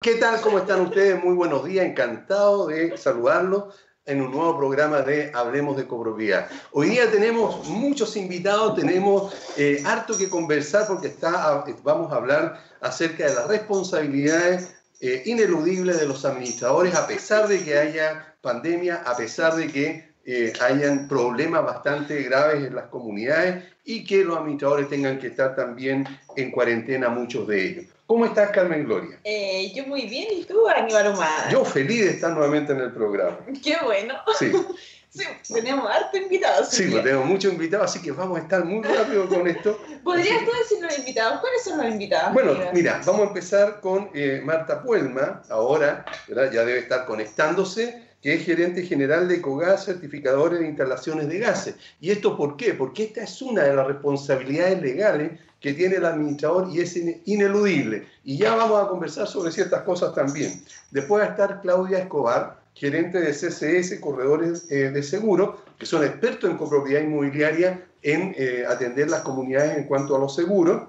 ¿Qué tal? ¿Cómo están ustedes? Muy buenos días, encantado de saludarlos en un nuevo programa de Hablemos de Copropiedad. Hoy día tenemos muchos invitados, tenemos eh, harto que conversar porque está, vamos a hablar acerca de las responsabilidades eh, ineludibles de los administradores a pesar de que haya pandemia, a pesar de que eh, hayan problemas bastante graves en las comunidades y que los administradores tengan que estar también en cuarentena, muchos de ellos. ¿Cómo estás, Carmen Gloria? Eh, yo muy bien, ¿y tú, Aníbal Humada? Yo feliz de estar nuevamente en el programa. Qué bueno. Sí. sí tenemos harto invitados. Sí, pues tenemos muchos invitados, así que vamos a estar muy rápido con esto. ¿Podrías tú decir los invitados? ¿Cuáles son los invitados? Bueno, mira, vamos a empezar con eh, Marta Puelma, ahora, ¿verdad? ya debe estar conectándose que es gerente general de COGAS, certificadores de instalaciones de gases. ¿Y esto por qué? Porque esta es una de las responsabilidades legales que tiene el administrador y es ineludible. Y ya vamos a conversar sobre ciertas cosas también. Después va a estar Claudia Escobar, gerente de CCS, Corredores eh, de Seguro, que son expertos en copropiedad inmobiliaria en eh, atender las comunidades en cuanto a los seguros,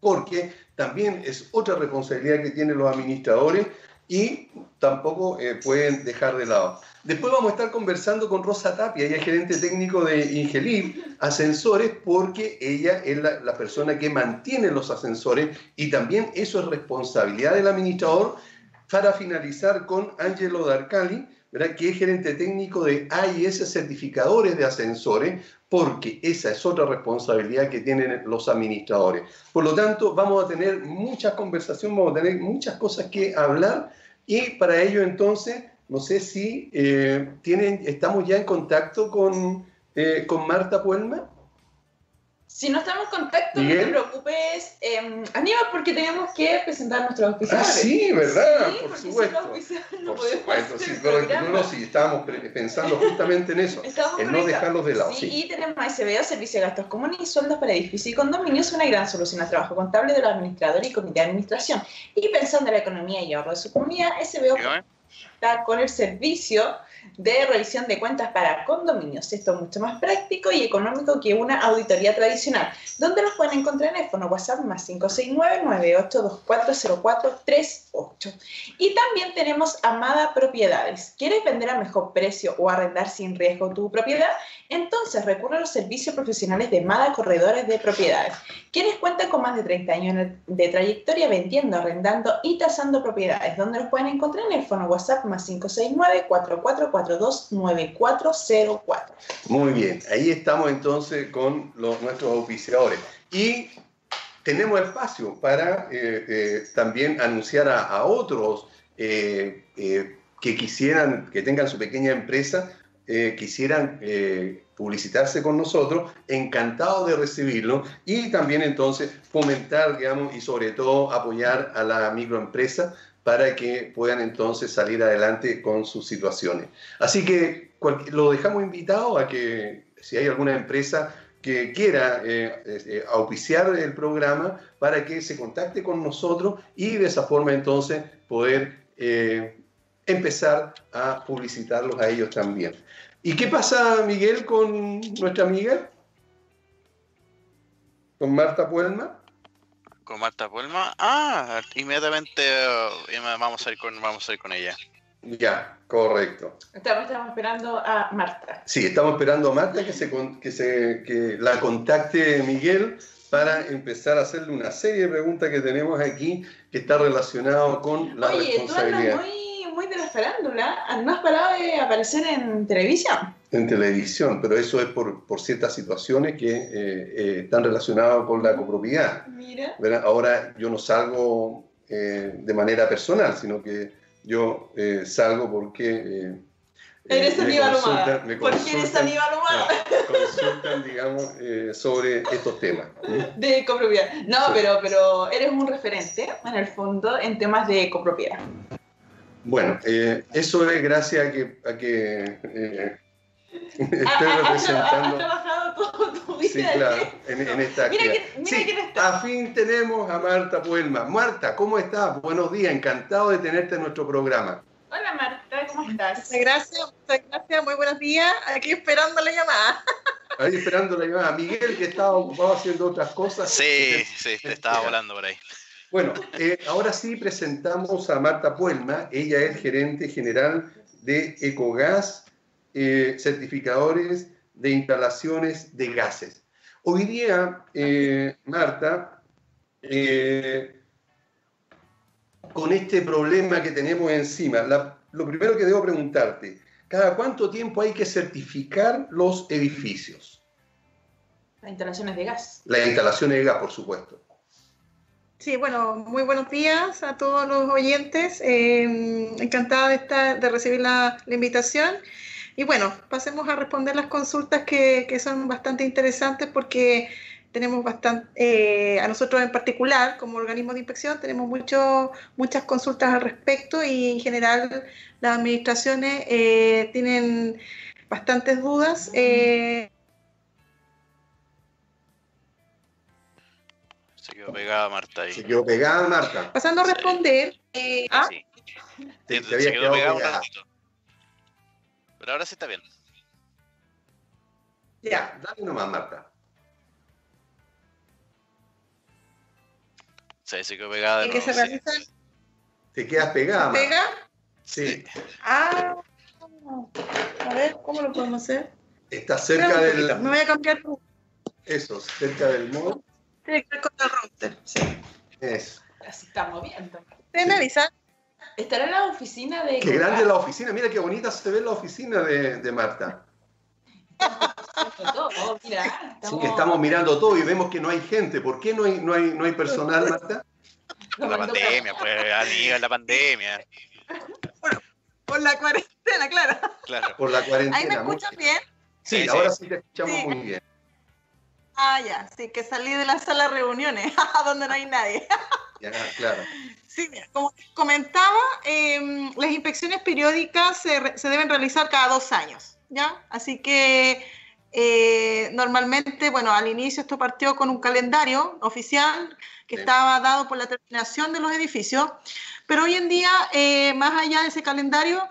porque también es otra responsabilidad que tienen los administradores y tampoco eh, pueden dejar de lado. Después vamos a estar conversando con Rosa Tapia, ella es gerente técnico de Ingelib Ascensores, porque ella es la, persona que mantiene los ascensores y también eso es responsabilidad del administrador. Para finalizar con Angelo Darcali, ¿verdad? que es gerente técnico de AIS Certificadores de Ascensores, porque esa es otra responsabilidad que tienen los administradores. Por lo tanto, vamos a tener muchas conversaciones, vamos a tener muchas cosas que hablar y para ello entonces no sé si eh, tienen, estamos ya en contacto con, eh, con Marta Puelma. Si no estamos en contacto, no te preocupes, eh, Aníbal, porque tenemos que presentar nuestros oficiales. Ah, sí, ¿verdad? por supuesto. No por supuesto, sí, no, sí, estábamos pensando justamente en eso, en no dejarlos de lado. Sí, y tenemos SBO, Servicio de Gastos Comunes y Sueldos para Edificios y Condominios, una gran solución al trabajo contable de los administradores y comité de administración. Y pensando en la economía y ahorro de su comunidad, SBO con el servicio de revisión de cuentas para condominios. Esto es mucho más práctico y económico que una auditoría tradicional. ¿Dónde nos pueden encontrar en teléfono? WhatsApp más 569-9824-0438. Y también tenemos Amada Propiedades. ¿Quieres vender a mejor precio o arrendar sin riesgo tu propiedad? Entonces recurre a los servicios profesionales de Amada Corredores de Propiedades, quienes cuentan con más de 30 años de trayectoria vendiendo, arrendando y tasando propiedades. ¿Dónde los pueden encontrar? En el teléfono WhatsApp más 569-4442-9404. Muy bien, ahí estamos entonces con los, nuestros oficiadores. Y tenemos espacio para eh, eh, también anunciar a, otros eh, que quisieran, que tengan su pequeña empresa, quisieran publicitarse con nosotros, encantado de recibirlo y también entonces fomentar, digamos, y sobre todo apoyar a la microempresa para que puedan entonces salir adelante con sus situaciones. Así que lo dejamos invitado a que si hay alguna empresa que quiera eh, eh, auspiciar el programa para que se contacte con nosotros y de esa forma entonces poder eh, empezar a publicitarlos a ellos también. ¿Y qué pasa, Miguel, con nuestra amiga? ¿Con Marta Puelma? con Marta Puelma. Ah, inmediatamente eh, vamos a ir con, vamos a ir con ella. Ya, correcto. Estamos, esperando a Marta. Sí, estamos esperando a Marta que, se, que, se, que la contacte Miguel para empezar a hacerle una serie de preguntas que tenemos aquí que está relacionado con la Oye, responsabilidad. Tú muy, de la farándula. ¿No has parado de aparecer en televisión? en televisión, pero eso es por, por ciertas situaciones que eh, eh, están relacionadas con la copropiedad. Mira. Ahora yo no salgo eh, de manera personal, sino que yo salgo porque... Eres Aníbal Humada. ¿Por qué eres Aníbal Humada? consultan, digamos, sobre estos temas. De copropiedad. No, pero, pero eres un referente, en el fondo, en temas de copropiedad. Bueno, eso es gracias a que, a que Estoy representando. trabajado todo tu vida. Sí, claro, en, esta Mira, mira quién está. A fin tenemos a Marta Puelma. Marta, ¿cómo estás? Buenos días, encantado de tenerte en nuestro programa. Hola Marta, ¿cómo estás? Muchas gracias, muchas gracias, muy buenos días. Aquí esperando la llamada. Ahí esperando la llamada. Miguel, que estaba ocupado haciendo otras cosas. Sí, sí, te estaba volando por ahí. Bueno, eh, ahora sí presentamos a Marta Puelma. Ella es gerente general de Ecogas, eh, certificadores de instalaciones de gases. Hoy día, eh, Marta, con este problema que tenemos encima, lo primero que debo preguntarte, ¿cada cuánto tiempo hay que certificar los edificios? Las instalaciones de gas. Las instalaciones de gas, por supuesto. Sí, bueno, muy buenos días a todos los oyentes. Eh, encantada de, estar, de recibir la, invitación. Y bueno, pasemos a responder las consultas que, que son bastante interesantes porque tenemos bastante, eh, a nosotros en particular, como organismo de inspección, tenemos mucho, muchas consultas al respecto y en general las administraciones eh, tienen bastantes dudas. Eh. Quedó pegada Marta ahí. Se quedó pegada Marta. Pasando a responder. ¿ah? Sí. Se, quedó pegada un ratito. Pero ahora sí está bien. Ya, dale nomás, Marta. se quedó pegada. ¿Y se realiza? Te quedas pegada. ¿Pega? Sí. Ah, a ver, ¿cómo lo podemos hacer? Está cerca del. Me voy a cambiar. Eso, cerca del mod. Tiene que ver con el router, sí. Eso. Así está moviendo. ¿Ustedes me avisan? Estará en la oficina de. Qué grande la oficina, mira qué bonita se ve la oficina de, de Marta. Todo, mira, estamos... Sí, estamos mirando todo y vemos que no hay gente. ¿Por qué no hay, no hay, no hay personal, Marta? Por la pandemia, pues, amiga, la pandemia. por la cuarentena, claro. claro. Por la cuarentena. ¿Ahí me escuchan bien? Sí, ahora sí. te escuchamos muy bien. Ah, ya, sí, que salí de la sala de reuniones, donde no hay nadie. ya, claro. Sí, como comentaba, em, las inspecciones periódicas se, se deben realizar cada dos años. ¿ya? Así que eh, normalmente, bueno, al inicio esto partió con un calendario oficial que estaba dado por la terminación de los edificios, pero hoy en día, eh, más allá de ese calendario,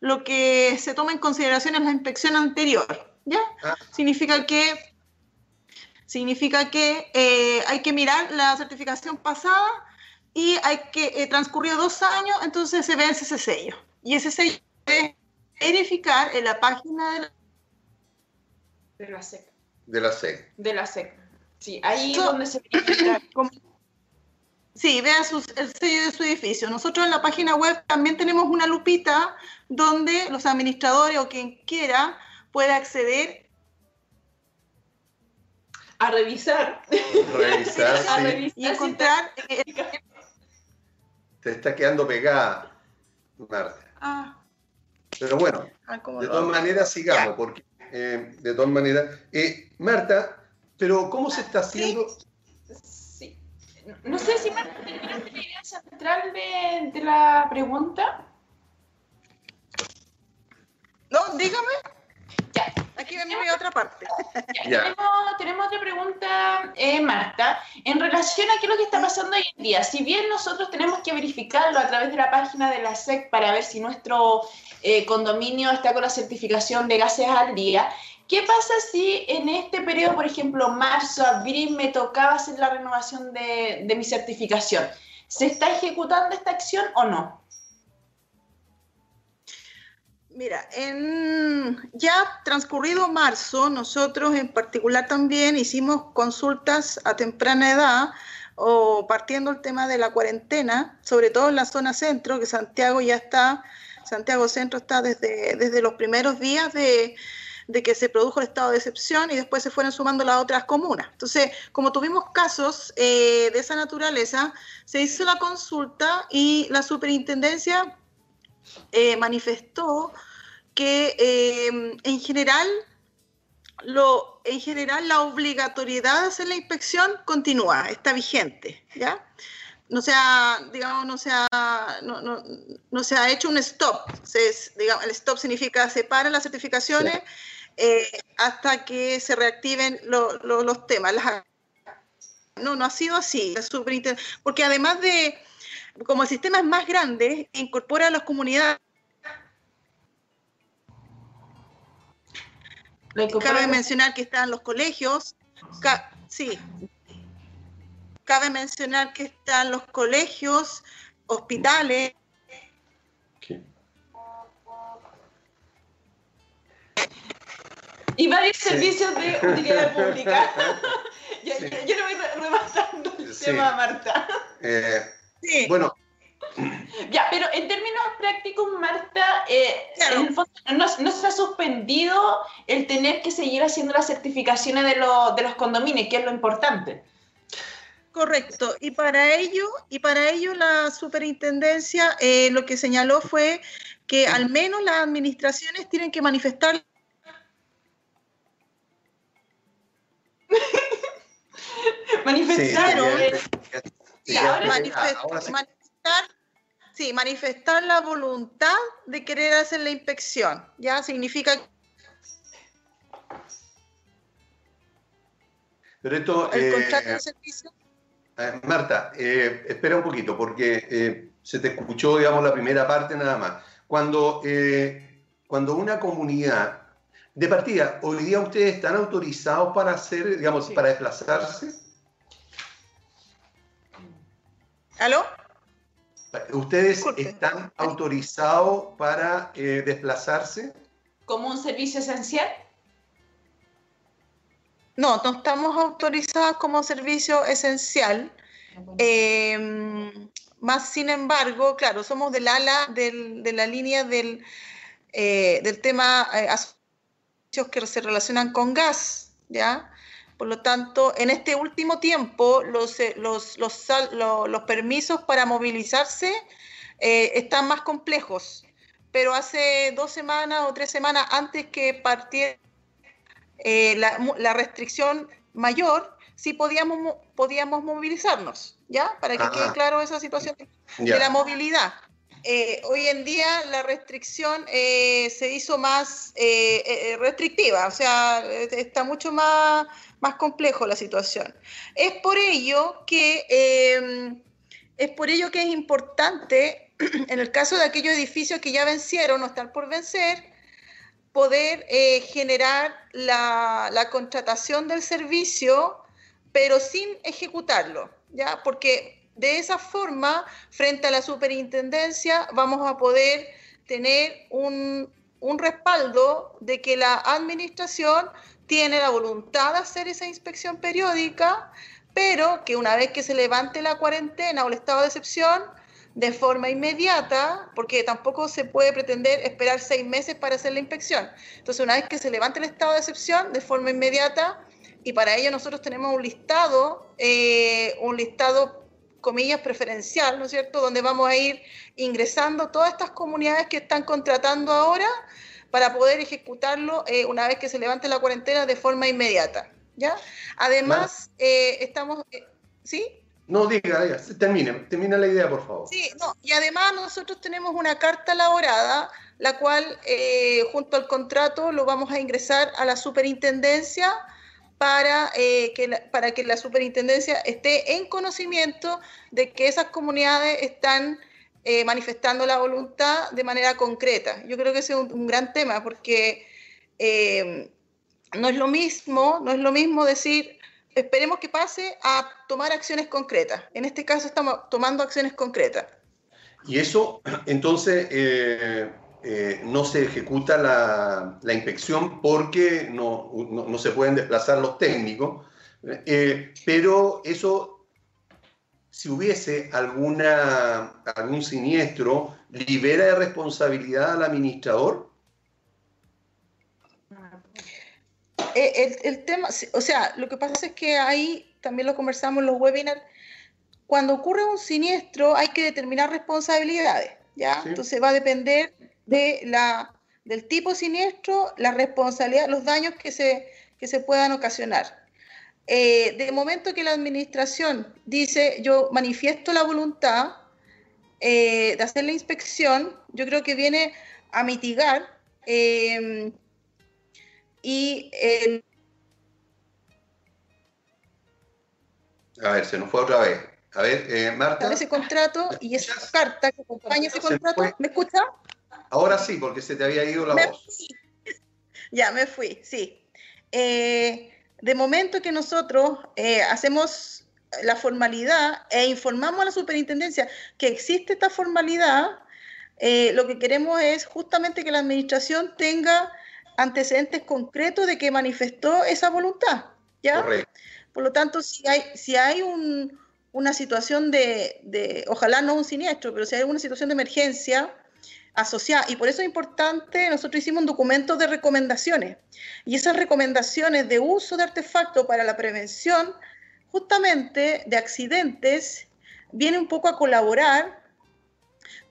lo que se toma en consideración es la inspección anterior, ¿ya? Ah. Significa que, significa que eh, hay que mirar la certificación pasada y hay que transcurrir dos años, entonces se vence ese sello. Y ese sello es verificar en la página de la, de la SEC. De la SEC. De la SEC. Sí, ahí es donde se verifica. Sí, vea el sello de su edificio. Nosotros en la página web también tenemos una lupita donde los administradores o quien quiera puede acceder a revisar. Revisar, sí. y encontrar. te... está quedando pegada, Marta. Ah. Pero bueno, ah, de todas maneras sigamos, porque eh, de todas maneras. Eh, Marta, pero ¿cómo se está haciendo? Sí. No sé si Marta tiene la idea central de, de la pregunta. No, dígame. Aquí me a otra parte. Tenemos, otra pregunta, eh, Marta, en relación a qué es lo que está pasando hoy en día. Si bien nosotros tenemos que verificarlo a través de la página de la SEC para ver si nuestro eh, condominio está con la certificación de gases al día, ¿qué pasa si en este periodo, por ejemplo, marzo, abril, me tocaba hacer la renovación de, de mi certificación? ¿Se está ejecutando esta acción o no? Mira, en ya transcurrido marzo, nosotros en particular también hicimos consultas a temprana edad o partiendo el tema de la cuarentena, sobre todo en la zona centro, que Santiago ya está, Santiago Centro está desde, desde los primeros días de, que se produjo el estado de excepción y después se fueron sumando las otras comunas. Entonces, como tuvimos casos eh, de esa naturaleza, se hizo la consulta y la superintendencia eh, manifestó que eh, en general lo, en general la obligatoriedad de hacer la inspección continúa, está vigente, ¿ya? No se ha, digamos, no se ha, no, no, no se ha hecho un stop. Se, digamos, el stop significa separar las certificaciones eh, hasta que se reactiven los temas. no, no ha sido así. Porque además de, como el sistema es más grande, incorpora a las comunidades Cabe mencionar que están los colegios, sí, cabe mencionar que están los colegios, hospitales. Y varios servicios de utilidad pública. yo, no voy rematando el tema, Marta. Eh, sí. Bueno, ya, pero en términos prácticos, Marta, eh, no, se ha suspendido el tener que seguir haciendo las certificaciones de, de los condominios, que es lo importante. Correcto. Y para ello, y para ello la superintendencia eh, lo que señaló fue que al menos las administraciones tienen que manifestar manifestar, manifestar Sí, manifestar la voluntad de querer hacer la inspección. Ya significa. Pero esto. ¿El contrato de eh, servicio? Eh, Marta, eh, espera un poquito, porque se te escuchó, digamos, la primera parte nada más. Cuando, cuando una comunidad. De partida, hoy día ustedes están autorizados para hacer, digamos, para desplazarse. ¿Aló? ¿Ustedes están autorizados para eh, desplazarse? ¿Como un servicio esencial? No, no estamos autorizados como servicio esencial. Em, más sin embargo, claro, somos del ala de la línea del, eh, del tema eh, que se relacionan con gas, ¿ya? Por lo tanto, en este último tiempo, los, eh, los, los, los permisos para movilizarse eh, están más complejos. Pero hace dos semanas o tres semanas antes que partiera eh, la, la, restricción mayor, sí podíamos, podíamos movilizarnos, ¿ya? Para que quede claro esa situación de la movilidad. Hoy en día la restricción se hizo más restrictiva, o sea, está mucho más más complejo la situación. Es por ello que, em, es, por ello que es importante, en el caso de aquellos edificios que ya vencieron o están por vencer, poder eh, generar la, la, contratación del servicio, pero sin ejecutarlo, ¿ya? Porque de esa forma, frente a la superintendencia, vamos a poder tener un, un respaldo de que la administración tiene la voluntad de hacer esa inspección periódica, pero que una vez que se levante la cuarentena o el estado de excepción, de forma inmediata, porque tampoco se puede pretender esperar seis meses para hacer la inspección. Entonces, una vez que se levante el estado de excepción, de forma inmediata, y para ello nosotros tenemos un listado, eh, un listado, comillas, preferencial, ¿no es cierto?, donde vamos a ir ingresando todas estas comunidades que están contratando ahora para poder ejecutarlo eh, una vez que se levante la cuarentena de forma inmediata. ¿ya? Además, eh, estamos... Eh, ¿Sí? No, diga, diga, termine, termina la idea, por favor. Sí, no, y además nosotros tenemos una carta elaborada, la cual junto al contrato lo vamos a ingresar a la superintendencia para, que la, para que la superintendencia esté en conocimiento de que esas comunidades están eh, manifestando la voluntad de manera concreta. Yo creo que ese es un, gran tema porque eh, no es lo mismo, no es lo mismo decir esperemos que pase a tomar acciones concretas. En este caso estamos tomando acciones concretas. Y eso, entonces, eh, no se ejecuta la, la inspección porque no, no, no, se pueden desplazar los técnicos, pero eso si hubiese alguna, algún siniestro, libera de responsabilidad al administrador? Eh, el, tema, o sea, lo que pasa es que ahí también lo conversamos en los webinars. Cuando ocurre un siniestro hay que determinar responsabilidades, ¿ya? Entonces va a depender de la, del tipo siniestro, la responsabilidad, los daños que se, que se puedan ocasionar. Eh, de momento que la administración dice, yo manifiesto la voluntad eh, de hacer la inspección, yo creo que viene a mitigar em, y... a ver, se nos fue otra vez. A ver, eh, Marta. Ese contrato y esa carta que acompaña ese contrato, ¿me escucha? Ahora sí, porque se te había ido la voz. Ya, me fui, sí. Eh, de momento que nosotros eh, hacemos la formalidad e informamos a la superintendencia que existe esta formalidad, eh, lo que queremos es justamente que la administración tenga antecedentes concretos de que manifestó esa voluntad. ¿ya? Por lo tanto, si hay, si hay una situación de, de, ojalá no un siniestro, pero si hay una situación de emergencia, Y por eso es importante, nosotros hicimos un documento de recomendaciones. Y esas recomendaciones de uso de artefactos para la prevención justamente de accidentes viene un poco a colaborar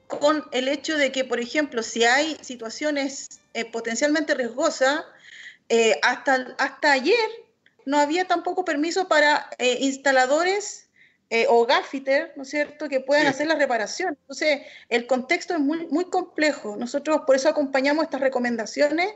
con el hecho de que, por ejemplo, si hay situaciones eh, potencialmente riesgosas, eh, hasta, hasta ayer no había tampoco permiso para eh, instaladores eh, o gaffiter, ¿no es cierto?, que puedan hacer la reparación. Entonces, el contexto es muy, muy complejo. Nosotros por eso acompañamos estas recomendaciones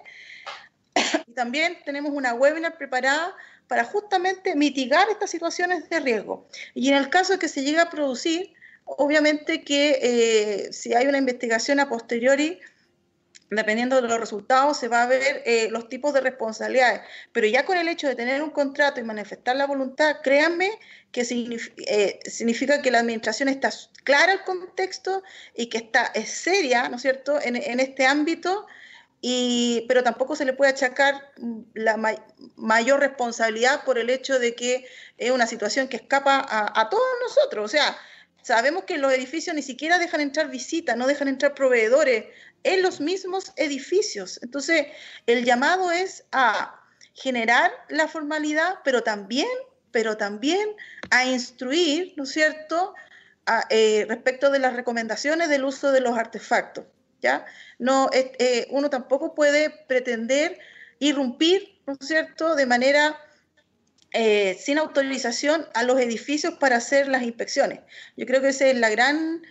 y también tenemos una webinar preparada para justamente mitigar estas situaciones de riesgo. Y en el caso de que se llegue a producir, obviamente que eh, si hay una investigación a posteriori, dependiendo de los resultados, se va a ver eh, los tipos de responsabilidades. Pero ya con el hecho de tener un contrato y manifestar la voluntad, créanme que eh, significa, que la administración está clara el contexto y que está es seria, ¿no es cierto?, en, este ámbito, y, pero tampoco se le puede achacar la mayor responsabilidad por el hecho de que es una situación que escapa a, a todos nosotros. O sea, Sabemos que los edificios ni siquiera dejan entrar visitas, no dejan entrar proveedores, en los mismos edificios. Entonces, el llamado es a generar la formalidad, pero también, pero también a instruir, ¿no es cierto?, eh, respecto de las recomendaciones del uso de los artefactos. ¿ya? No, eh, uno tampoco puede pretender irrumpir, ¿no es cierto?, de manera eh, sin autorización a los edificios para hacer las inspecciones. Yo creo que esa es la gran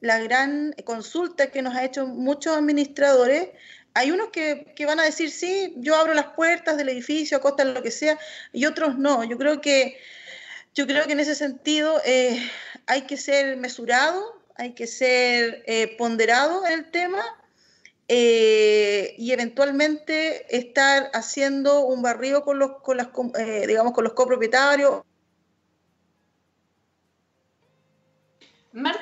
la gran consulta que nos ha hecho muchos administradores. Hay unos que, van a decir, sí, yo abro las puertas del edificio a costa de lo que sea, y otros no. Yo creo que, yo creo que en ese sentido eh, hay que ser mesurado, hay que ser eh, ponderado en el tema eh, y eventualmente estar haciendo un barrido con los, con las, digamos, con los copropietarios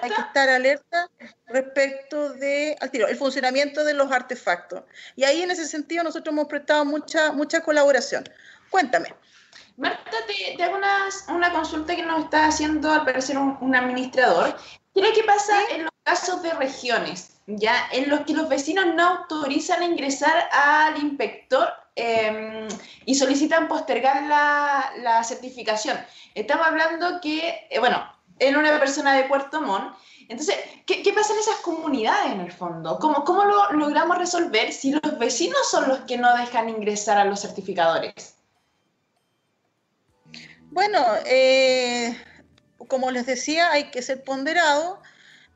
Hay que estar alerta respecto de el funcionamiento de los artefactos. Y ahí en ese sentido nosotros hemos prestado mucha, mucha colaboración. Cuéntame. Marta, te, hago una, consulta que nos está haciendo al parecer un, administrador. ¿Qué que pasa en los casos de regiones? ya en los que los vecinos no autorizan ingresar al inspector em, y solicitan postergar la, la, certificación. Estamos hablando que, eh, bueno, en una persona de Puerto Montt. Entonces, ¿qué, pasa en esas comunidades en el fondo? ¿Cómo, ¿Cómo lo logramos resolver si los vecinos son los que no dejan ingresar a los certificadores? Bueno, eh, como les decía, hay que ser ponderado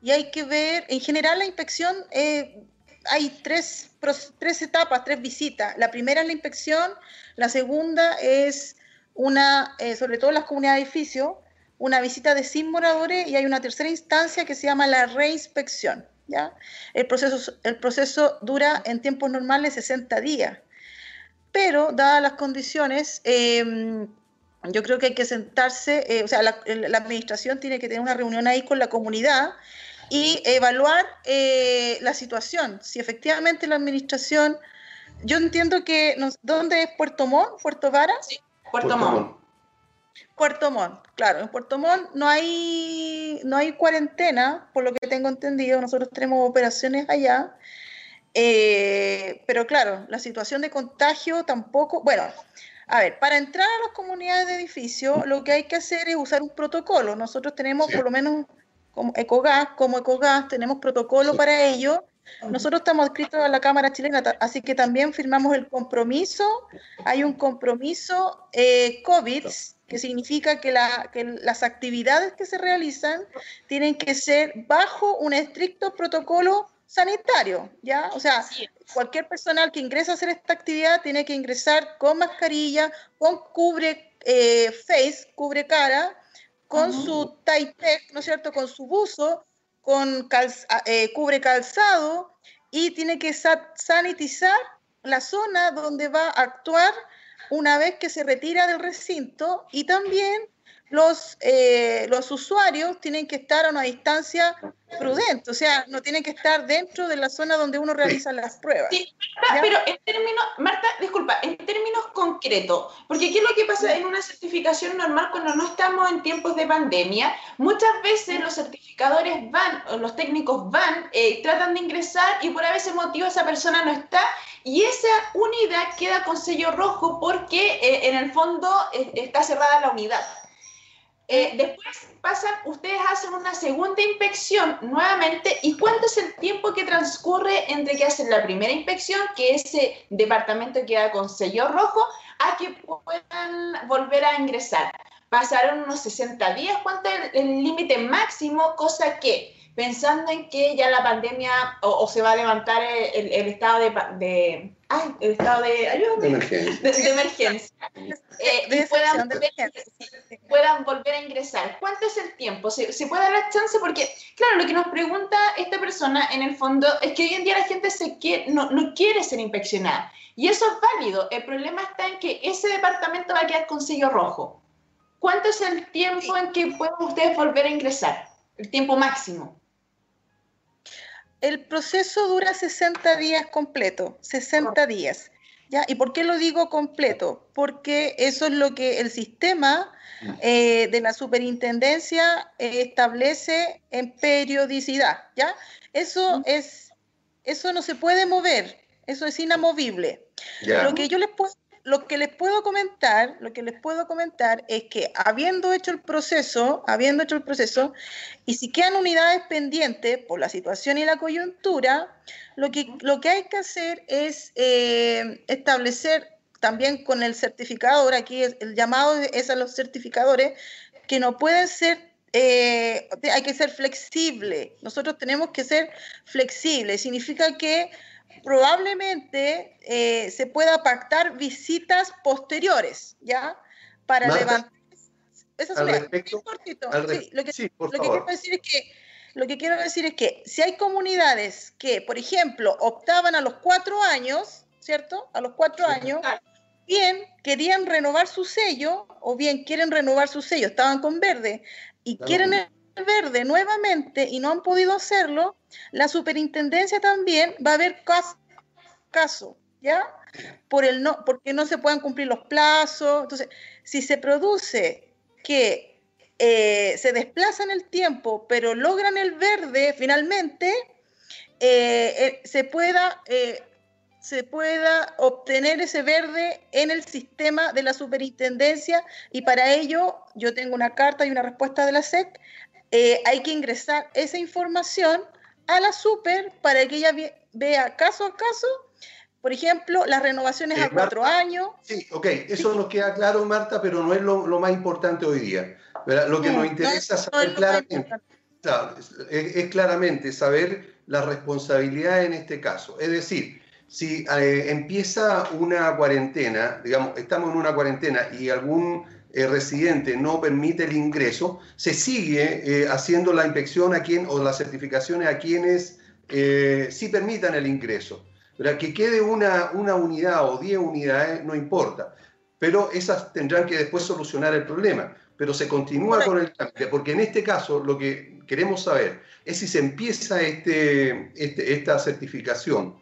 y hay que ver, en general la inspección, eh, hay tres, tres etapas, tres visitas. La primera es la inspección, la segunda es una, eh, sobre todo en las comunidades de edificios, una visita de sin moradores y hay una tercera instancia que se llama la reinspección. ¿ya? El, proceso, el proceso dura en tiempos normales 60 días, pero dadas las condiciones, em, yo creo que hay que sentarse, eh, o sea, la, administración tiene que tener una reunión ahí con la comunidad y evaluar eh, la situación. Si efectivamente la administración, yo entiendo que, ¿dónde es Puerto Montt? ¿Puerto Vara? Sí, Puerto, Montt. Puerto Montt, claro, en Puerto Montt no hay, no hay cuarentena, por lo que tengo entendido, nosotros tenemos operaciones allá, eh, pero claro, la situación de contagio tampoco, bueno, a ver, para entrar a las comunidades de edificio, lo que hay que hacer es usar un protocolo. Nosotros tenemos, por lo menos como Ecogas, como Ecogas, tenemos protocolo para ello. Nosotros estamos adscritos a la Cámara Chilena, así que también firmamos el compromiso. Hay un compromiso eh, COVID que significa que, las actividades que se realizan tienen que ser bajo un estricto protocolo sanitario, ¿ya? O sea, cualquier personal que ingresa a hacer esta actividad tiene que ingresar con mascarilla, con cubre eh, face, cubre cara, con su tie ¿no es cierto? Con su buzo, con eh, cubre calzado y tiene que sanitizar la zona donde va a actuar una vez que se retira del recinto y también los, eh, los usuarios tienen que estar a una distancia prudente, o sea, no tienen que estar dentro de la zona donde uno realiza las pruebas. Sí, pero en términos, Marta, disculpa, en términos concretos, porque ¿qué es lo que pasa en una certificación normal cuando no estamos en tiempos de pandemia? Muchas veces los certificadores van, o los técnicos van, eh, tratan de ingresar y por a veces motivo esa persona no está y esa unidad queda con sello rojo porque eh, en el fondo está cerrada la unidad. Eh, después pasan, ustedes hacen una segunda inspección nuevamente. ¿Y cuánto es el tiempo que transcurre entre que hacen la primera inspección, que ese departamento queda con sello rojo, a que puedan volver a ingresar? Pasaron unos 60 días. ¿Cuánto es el límite máximo? Cosa que pensando en que ya la pandemia o, se va a levantar el, estado de, ay, el estado de ayuda de emergencia, de, emergencia. Eh, y puedan, puedan, volver a ingresar. ¿Cuánto es el tiempo? ¿Se, ¿Se, puede dar la chance? Porque, claro, lo que nos pregunta esta persona en el fondo es que hoy en día la gente se quiere, no, no quiere ser inspeccionada. Y eso es válido. El problema está en que ese departamento va a quedar con sello rojo. ¿Cuánto es el tiempo en que pueden ustedes volver a ingresar? El tiempo máximo el proceso dura 60 días completo, 60 días. ¿ya? ¿Y por qué lo digo completo? Porque eso es lo que el sistema eh, de la superintendencia establece en periodicidad. ¿ya? Eso, es, eso no se puede mover, eso es inamovible. Lo que yo les puedo lo que les puedo comentar, lo que les puedo comentar es que habiendo hecho el proceso, habiendo hecho el proceso, y si quedan unidades pendientes por la situación y la coyuntura, lo que, lo que hay que hacer es eh, establecer también con el certificador, aquí el llamado es a los certificadores, que no pueden ser eh, hay que ser flexible. Nosotros tenemos que ser flexibles. Significa que probablemente eh, se pueda pactar visitas posteriores, ¿ya? Para levantar... Eso es respecto, cortito. sí, lo que, lo que quiero decir es que lo que quiero decir es que si hay comunidades que, por ejemplo, optaban a los cuatro años, ¿cierto? A los cuatro años, bien querían renovar su sello o bien quieren renovar su sello, estaban con verde y quieren verde nuevamente y no han podido hacerlo, la superintendencia también va a ver caso, caso ¿ya? Por el no, porque no se puedan cumplir los plazos. Entonces, si se produce que eh, se desplazan el tiempo, pero logran el verde finalmente, eh, eh, se pueda se pueda obtener ese verde en el sistema de la superintendencia y para ello yo tengo una carta y una respuesta de la SEC eh, hay que ingresar esa información a la super para que ella vea caso a caso, por ejemplo, las renovaciones a eh, cuatro años. Sí, ok, eso nos queda claro, Marta, pero no es lo, más importante hoy día. Lo que nos interesa saber claramente es, claramente saber la responsabilidad en este caso. Es decir, si eh, empieza una cuarentena, digamos, estamos en una cuarentena y algún el residente no permite el ingreso, se sigue eh, haciendo la inspección a quien o las certificaciones a quienes eh, sí permitan el ingreso. Que quede una, una unidad o 10 unidades no importa, pero esas tendrán que después solucionar el problema. Pero se continúa con el trámite, porque en este caso lo que queremos saber es si se empieza este, este esta certificación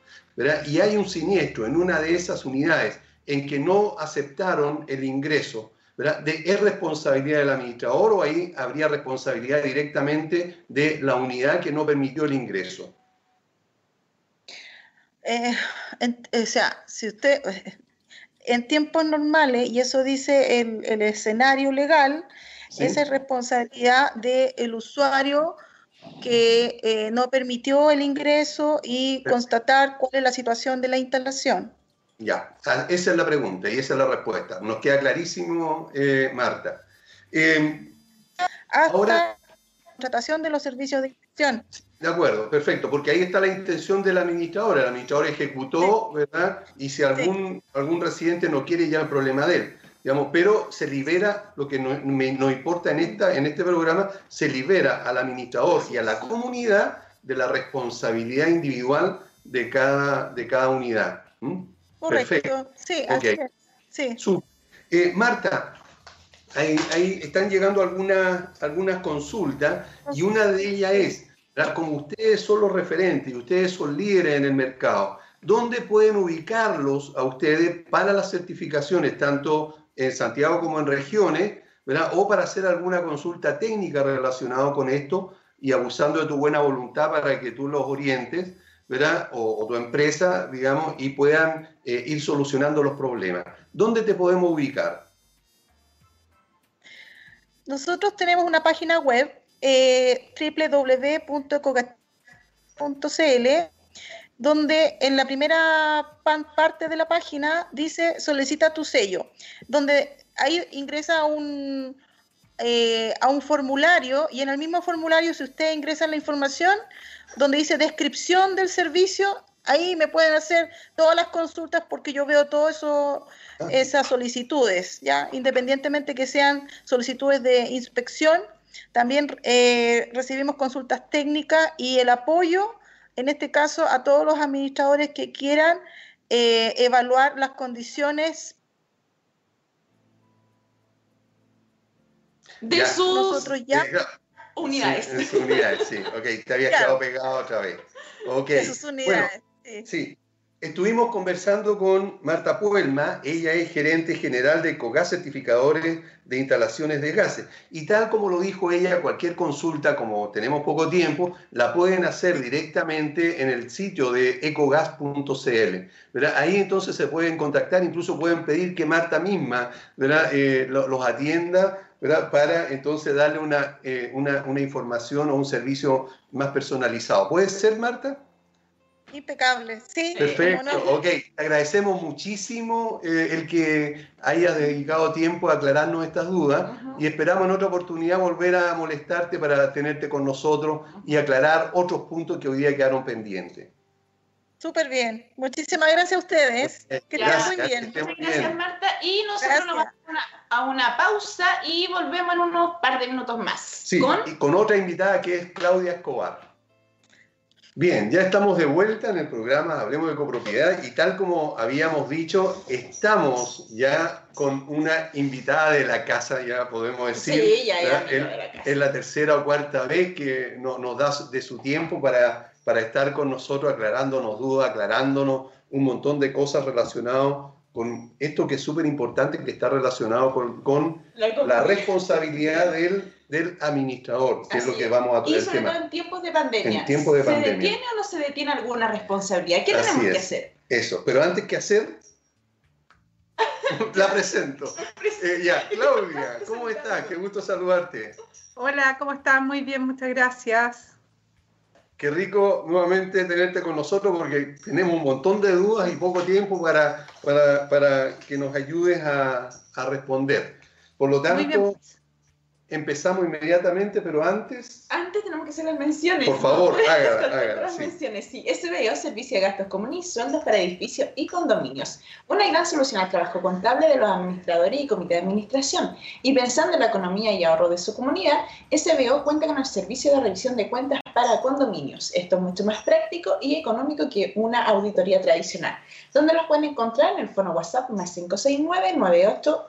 y hay un siniestro en una de esas unidades en que no aceptaron el ingreso, ¿es responsabilidad del administrador o ahí habría responsabilidad directamente de la unidad que no permitió el ingreso? Eh, o sea, si usted, en tiempos normales, y eso dice el, escenario legal, esa es responsabilidad del usuario que eh, no permitió el ingreso y constatar cuál es la situación de la instalación. Ya, esa es la pregunta y esa es la respuesta. Nos queda clarísimo, eh, Marta. Eh, ahora, contratación de los servicios de inspección. De acuerdo, perfecto, porque ahí está la intención del administrador. El administrador ejecutó, ¿verdad? Y si algún, algún residente no quiere, ya el problema de él. Digamos, pero se libera, lo que nos no importa en, esta, en este programa, se libera al administrador y a la comunidad de la responsabilidad individual de cada, de cada unidad. Correcto, sí, así es. Sí. Eh, Marta, ahí, están llegando algunas, algunas consultas y una de ellas es, como ustedes son los referentes y ustedes son líderes en el mercado, ¿dónde pueden ubicarlos a ustedes para las certificaciones, tanto en Santiago como en regiones, ¿verdad? o para hacer alguna consulta técnica relacionada con esto y abusando de tu buena voluntad para que tú los orientes? O, tu empresa, digamos, y puedan eh, ir solucionando los problemas. ¿Dónde te podemos ubicar? Nosotros tenemos una página web eh, donde en la primera parte de la página dice solicita tu sello, donde ahí ingresa un, eh, a un formulario y en el mismo formulario si usted ingresa la información donde dice descripción del servicio, ahí me pueden hacer todas las consultas porque yo veo todo eso, ah. esas solicitudes, ya independientemente que sean solicitudes de inspección, también eh, recibimos consultas técnicas y el apoyo, en este caso, a todos los administradores que quieran eh, evaluar las condiciones de sus nosotros ya unidades. Sí, unidades, sí. Ok, te había quedado pegado otra vez. Ok. unidades. sí. Estuvimos conversando con Marta Puelma, ella es gerente general de COGAS Certificadores de Instalaciones de Gases. Y tal como lo dijo ella, cualquier consulta, como tenemos poco tiempo, la pueden hacer directamente en el sitio de ecogas.cl. Ahí entonces se pueden contactar, incluso pueden pedir que Marta misma eh, los atienda para entonces darle eh, una, una, información o un servicio más personalizado. ¿Puede ser, Marta? Impecable, sí. Perfecto, ok. Te agradecemos muchísimo eh, el que hayas dedicado tiempo a aclararnos estas dudas y esperamos en otra oportunidad volver a molestarte para tenerte con nosotros y aclarar otros puntos que hoy día quedaron pendientes. Súper bien. Muchísimas gracias a ustedes. Que estén muy bien. Muchas gracias, Marta. Y nosotros nos vamos a una, pausa y volvemos en unos par de minutos más. Sí, y con otra invitada que es Claudia Escobar. Bien, ya estamos de vuelta en el programa Hablemos de Copropiedad y tal como habíamos dicho, estamos ya con una invitada de la casa, ya podemos decir. Sí, ya, ya. Es la tercera o cuarta vez que nos da de su tiempo para para estar con nosotros aclarándonos dudas, aclarándonos un montón de cosas relacionadas con esto que es súper importante, que está relacionado con, la, responsabilidad del, del administrador, que es lo que vamos a tratar. Y sobre todo en tiempos de pandemia. En tiempos de ¿Se detiene o no se detiene alguna responsabilidad? ¿Qué tenemos que hacer? Eso, pero antes que hacer, la presento. Eh, ya, Claudia, ¿cómo estás? Qué gusto saludarte. Hola, ¿cómo estás? Muy bien, muchas gracias. Qué rico nuevamente tenerte con nosotros porque tenemos un montón de dudas y poco tiempo para, para, que nos ayudes a, a responder. Por lo tanto, empezamos inmediatamente, pero antes... Antes tenemos que hacer las menciones. Por favor, hágala, Las menciones, sí. SBO, Servicio de Gastos Comunes, sueldos para edificios y condominios. Una gran solución al trabajo contable de los administradores y comité de administración. Y pensando en la economía y ahorro de su comunidad, SBO cuenta con el servicio de revisión de cuentas para condominios. Esto es mucho más práctico y económico que una auditoría tradicional. Donde los pueden encontrar en el fono WhatsApp más 569 98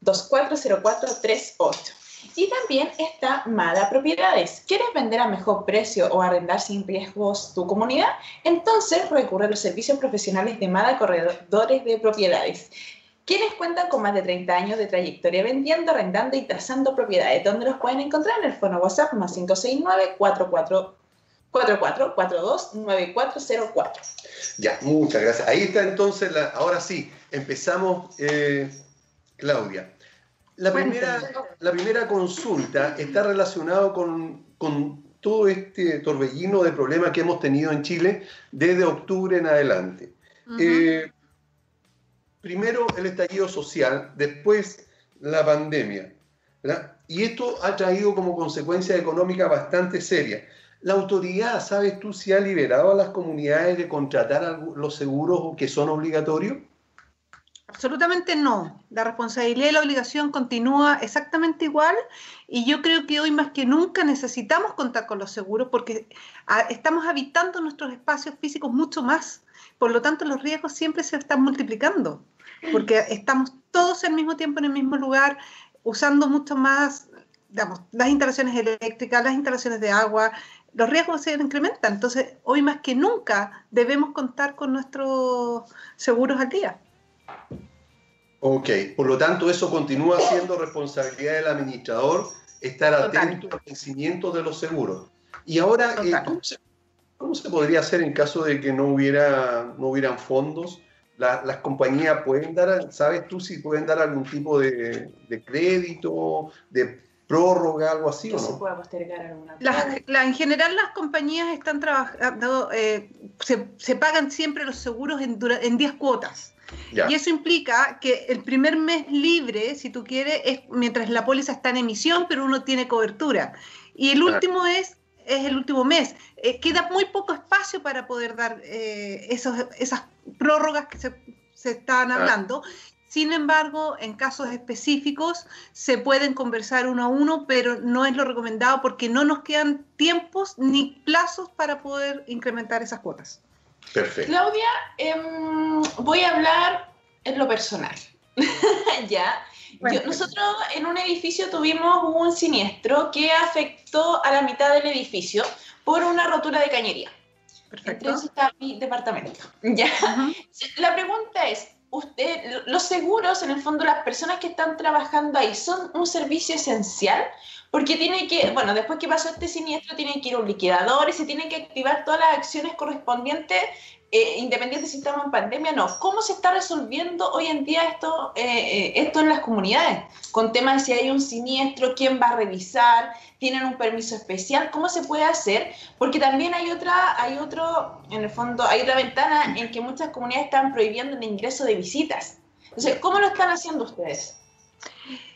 240438. Y también está Mada Propiedades. ¿Quieres vender a mejor precio o arrendar sin riesgos tu comunidad? Entonces recurre a los servicios profesionales de Mada Corredores de Propiedades quienes cuentan con más de 30 años de trayectoria vendiendo, arrendando y trazando propiedades, donde los pueden encontrar en el fono WhatsApp más 569 4442 9404 Ya, muchas gracias. Ahí está entonces, la, ahora sí, empezamos, eh, Claudia. La primera, la primera consulta está relacionada con, todo este torbellino de problemas que hemos tenido en Chile desde octubre en adelante. Eh, primero el estallido social, después la pandemia. Y esto ha traído como consecuencia económica bastante seria. ¿La autoridad, sabes tú, si ha liberado a las comunidades de contratar los seguros que son obligatorios? Absolutamente no. La responsabilidad y la obligación continúa exactamente igual y yo creo que hoy más que nunca necesitamos contar con los seguros porque ah, estamos habitando nuestros espacios físicos mucho más. Por lo tanto, los riesgos siempre se están multiplicando porque estamos todos al mismo tiempo en el mismo lugar, usando mucho más, digamos, las instalaciones eléctricas, las instalaciones de agua, los riesgos se incrementan. Entonces, hoy más que nunca debemos contar con nuestros seguros al día. Ok, por lo tanto, eso continúa siendo responsabilidad del administrador estar atento al vencimiento de los seguros. Y ahora, eh, ¿cómo, se, podría hacer en caso de que no, hubiera, no hubieran fondos? las compañías pueden dar, ¿sabes tú si pueden dar algún tipo de, crédito, de prórroga, algo así o no? Se puede postergar alguna En general las compañías están trabajando, eh, se, pagan siempre los seguros en, en 10 cuotas. Y eso implica que el primer mes libre, si tú quieres, es mientras la póliza está en emisión, pero uno tiene cobertura. Y el último es es el último mes. Eh, queda muy poco espacio para poder dar eh, esos, esas prórrogas que se, se están hablando. Sin embargo, en casos específicos se pueden conversar uno a uno, pero no es lo recomendado porque no nos quedan tiempos ni plazos para poder incrementar esas cuotas. Perfecto. Claudia, em, voy a hablar en lo personal. ya. nosotros en un edificio tuvimos un siniestro que afectó a la mitad del edificio por una rotura de cañería. Perfecto. Entonces está mi departamento. Ya. La pregunta es, usted, los seguros, en el fondo, las personas que están trabajando ahí, ¿son un servicio esencial? Porque tiene que, bueno, después que pasó este siniestro, tiene que ir un liquidador y se tienen que activar todas las acciones correspondientes, eh, si estamos en pandemia no. ¿Cómo se está resolviendo hoy en día esto, eh, eh, esto en las comunidades? Con temas de si hay un siniestro, quién va a revisar, tienen un permiso especial, ¿cómo se puede hacer? Porque también hay otra, hay otro, en el fondo, hay otra ventana en que muchas comunidades están prohibiendo el ingreso de visitas. Entonces, ¿cómo lo están haciendo ustedes?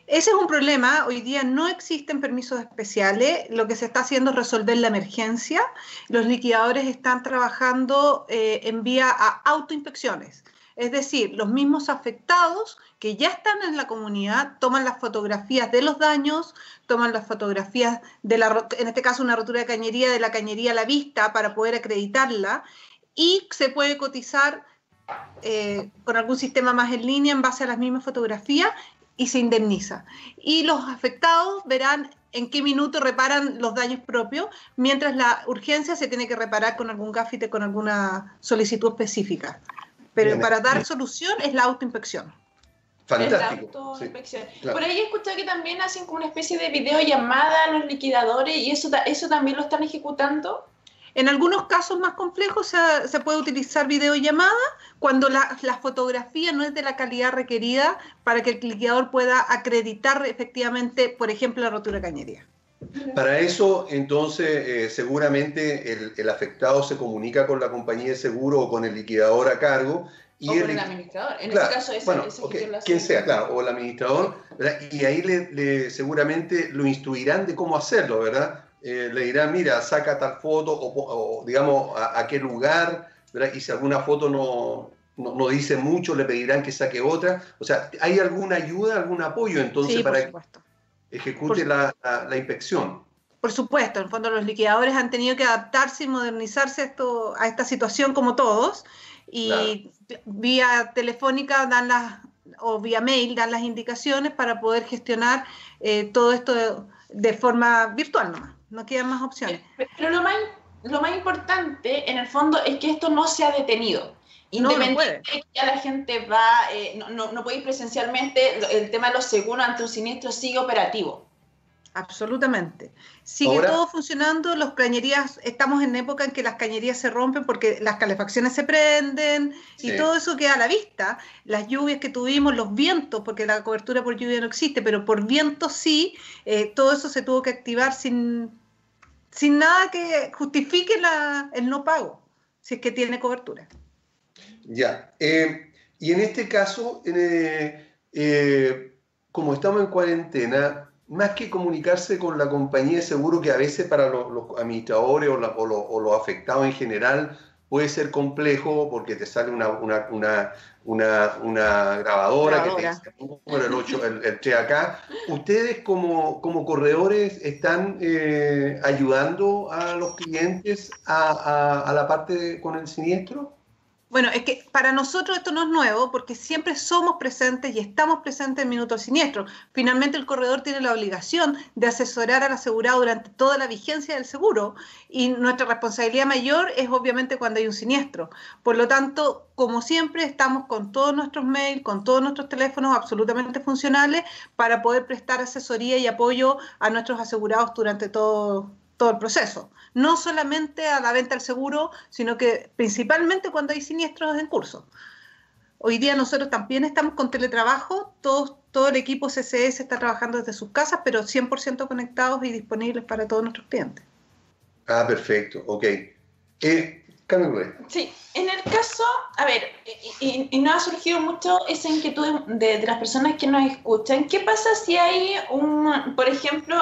Ese es un problema. Hoy día no existen permisos especiales. Lo que se está haciendo es resolver la emergencia. Los liquidadores están trabajando eh, en vía a autoinspecciones. Es decir, los mismos afectados que ya están en la comunidad toman las fotografías de los daños, toman las fotografías de la, en este caso una rotura de cañería, de la cañería a la vista para poder acreditarla y se puede cotizar eh, con algún sistema más en línea en base a las mismas fotografías y se indemniza. Y los afectados verán en qué minuto reparan los daños propios, mientras la urgencia se tiene que reparar con algún gafite, con alguna solicitud específica. Pero para dar solución es la autoinspección. Fantástico. Por ahí he escuchado que también hacen como una especie de videollamada a los liquidadores y eso, eso también lo están ejecutando. En algunos casos más complejos se, puede utilizar videollamada cuando la, fotografía no es de la calidad requerida para que el liquidador pueda acreditar efectivamente, por ejemplo, la rotura cañería. Para eso, entonces, eh, seguramente el, afectado se comunica con la compañía de seguro o con el liquidador a cargo. Y o con el, administrador. En este caso, es bueno, quien sea, claro, o el administrador, y ahí le, seguramente lo instruirán de cómo hacerlo, ¿verdad? Eh, le dirán, mira, saca tal foto o, digamos a, qué lugar, y si alguna foto no, no, dice mucho, le pedirán que saque otra. O sea, ¿hay alguna ayuda, algún apoyo entonces para que ejecute la, inspección? Por supuesto, en el fondo los liquidadores han tenido que adaptarse y modernizarse esto, a esta situación como todos, y vía telefónica dan las, o vía mail dan las indicaciones para poder gestionar eh, todo esto de, de forma virtual nomás no quedan más opciones. Pero lo más, lo más importante, en el fondo, es que esto no se ha detenido. Independientemente no, que ya la gente va, eh, no, no, no puede ir presencialmente, el tema de los seguros ante un siniestro sigue operativo. Absolutamente. Sigue todo funcionando, los cañerías, estamos en época en que las cañerías se rompen porque las calefacciones se prenden y todo eso queda a la vista. Las lluvias que tuvimos, los vientos, porque la cobertura por lluvia no existe, pero por viento sí, eh, todo eso se tuvo que activar sin, sin nada que justifique el no pago, si es que tiene cobertura. Ya. Eh, y en este caso, eh, como estamos en cuarentena, más que comunicarse con la compañía de seguro, que a veces para los, administradores o, los afectados en general puede ser complejo porque te sale una, una, grabadora, que te dice el 8, el, 3 acá. ¿Ustedes como, como corredores están eh, ayudando a los clientes a, la parte con el siniestro? Bueno, es que para nosotros esto no es nuevo porque siempre somos presentes y estamos presentes en minutos siniestros. Finalmente el corredor tiene la obligación de asesorar al asegurado durante toda la vigencia del seguro y nuestra responsabilidad mayor es obviamente cuando hay un siniestro. Por lo tanto, como siempre, estamos con todos nuestros mails, con todos nuestros teléfonos absolutamente funcionales para poder prestar asesoría y apoyo a nuestros asegurados durante todo, todo el proceso no solamente a la venta del seguro, sino que principalmente cuando hay siniestros en curso. Hoy día nosotros también estamos con teletrabajo, todo, todo el equipo CCS está trabajando desde sus casas, pero 100% conectados y disponibles para todos nuestros clientes. Ah, perfecto, ok. Eh, Sí, en el caso, a ver, y, y, nos ha surgido mucho esa inquietud de, de, las personas que nos escuchan. ¿Qué pasa si hay un, por ejemplo,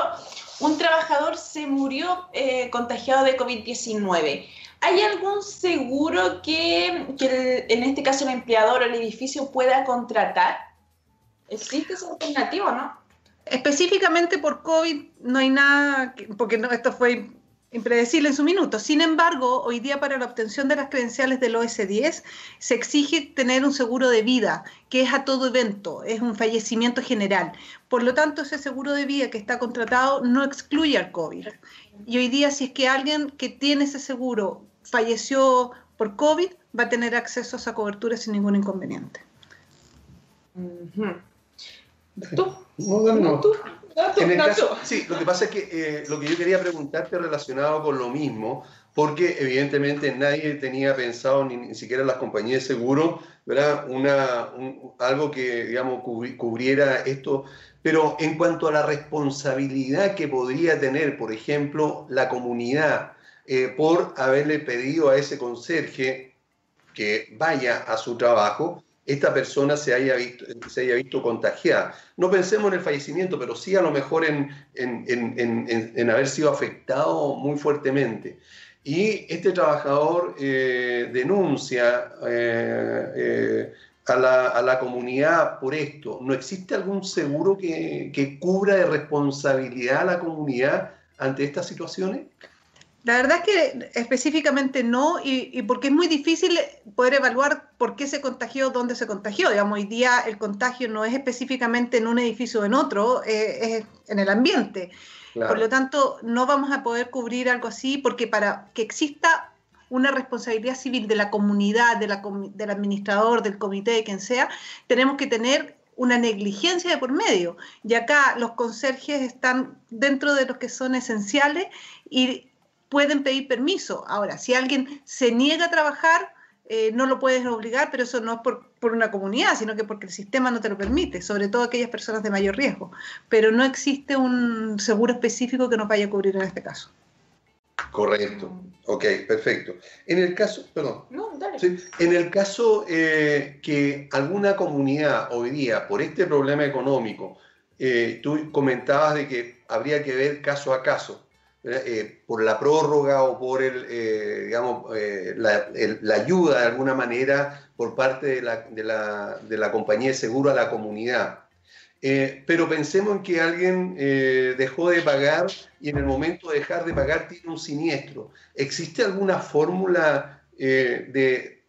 un trabajador se murió eh, contagiado de COVID-19. ¿Hay algún seguro que, en este caso el empleador o el edificio pueda contratar? ¿Existe esa alternativa no? Específicamente por COVID no hay nada, porque no, esto fue impredecible en su minuto. Sin embargo, hoy día para la obtención de las credenciales del OS10 se exige tener un seguro de vida, que es a todo evento, es un fallecimiento general. Por lo tanto, ese seguro de vida que está contratado no excluye al COVID. Y hoy día, si es que alguien que tiene ese seguro falleció por COVID, va a tener acceso a esa cobertura sin ningún inconveniente. ¿Tú? No, ¿Tú? En el caso, sí, lo que pasa es que eh, lo que yo quería preguntarte relacionado con lo mismo, porque evidentemente nadie tenía pensado, ni, siquiera las compañías de seguro, ¿verdad? Una, algo que, digamos, cubriera esto. Pero en cuanto a la responsabilidad que podría tener, por ejemplo, la comunidad eh, por haberle pedido a ese conserje que vaya a su trabajo, esta persona se haya visto, se haya visto contagiada. No pensemos en el fallecimiento, pero sí a lo mejor en, en, haber sido afectado muy fuertemente. Y este trabajador eh, denuncia eh, eh, a, la, a, la, comunidad por esto. ¿No existe algún seguro que, que cubra de responsabilidad a la comunidad ante estas situaciones? La verdad es que específicamente no, y, porque es muy difícil poder evaluar por qué se contagió, dónde se contagió. Digamos, hoy día el contagio no es específicamente en un edificio o en otro, eh, es en el ambiente. Por lo tanto, no vamos a poder cubrir algo así, porque para que exista una responsabilidad civil de la comunidad, de la, del administrador, del comité, de quien sea, tenemos que tener una negligencia de por medio. Y acá los conserjes están dentro de los que son esenciales y pueden pedir permiso. Ahora, si alguien se niega a trabajar, eh, no lo puedes obligar, pero eso no es por, por, una comunidad, sino que porque el sistema no te lo permite, sobre todo aquellas personas de mayor riesgo. Pero no existe un seguro específico que nos vaya a cubrir en este caso. Correcto. Ok, perfecto. En el caso, perdón. No, dale. en el caso eh, que alguna comunidad hoy día, por este problema económico, eh, tú comentabas de que habría que ver caso a caso. Eh, por la prórroga o por el, eh, digamos, eh, la, ayuda de alguna manera por parte de la, de la, de la compañía de seguro a la comunidad. pero pensemos en que alguien dejó de pagar y en el momento de dejar de pagar tiene un siniestro. ¿Existe alguna fórmula de,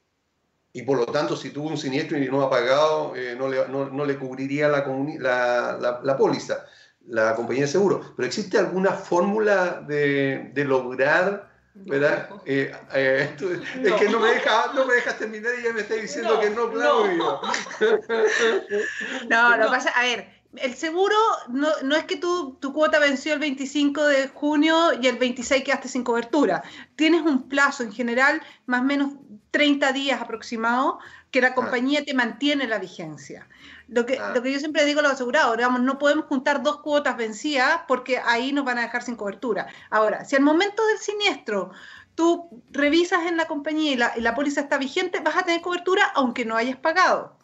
y por lo tanto si tuvo un siniestro y no ha pagado, no le, no, le, cubriría la, la póliza? La compañía de seguro. Pero ¿existe alguna fórmula de, de lograr, verdad? Eh, eh, es que no me, deja, no me dejas terminar y ya me está diciendo que no, Claudio. No, lo pasa, a ver, el seguro no, no es que tu, tu, cuota venció el 25 de junio y el 26 quedaste sin cobertura. Tienes un plazo en general, más o menos 30 días aproximado, que la ah. compañía te mantiene la vigencia. Lo que, ah. lo que yo siempre digo a los asegurados, digamos, no podemos juntar dos cuotas vencidas porque ahí nos van a dejar sin cobertura. Ahora, si al momento del siniestro tú revisas en la compañía y la, y la póliza está vigente, vas a tener cobertura aunque no hayas pagado.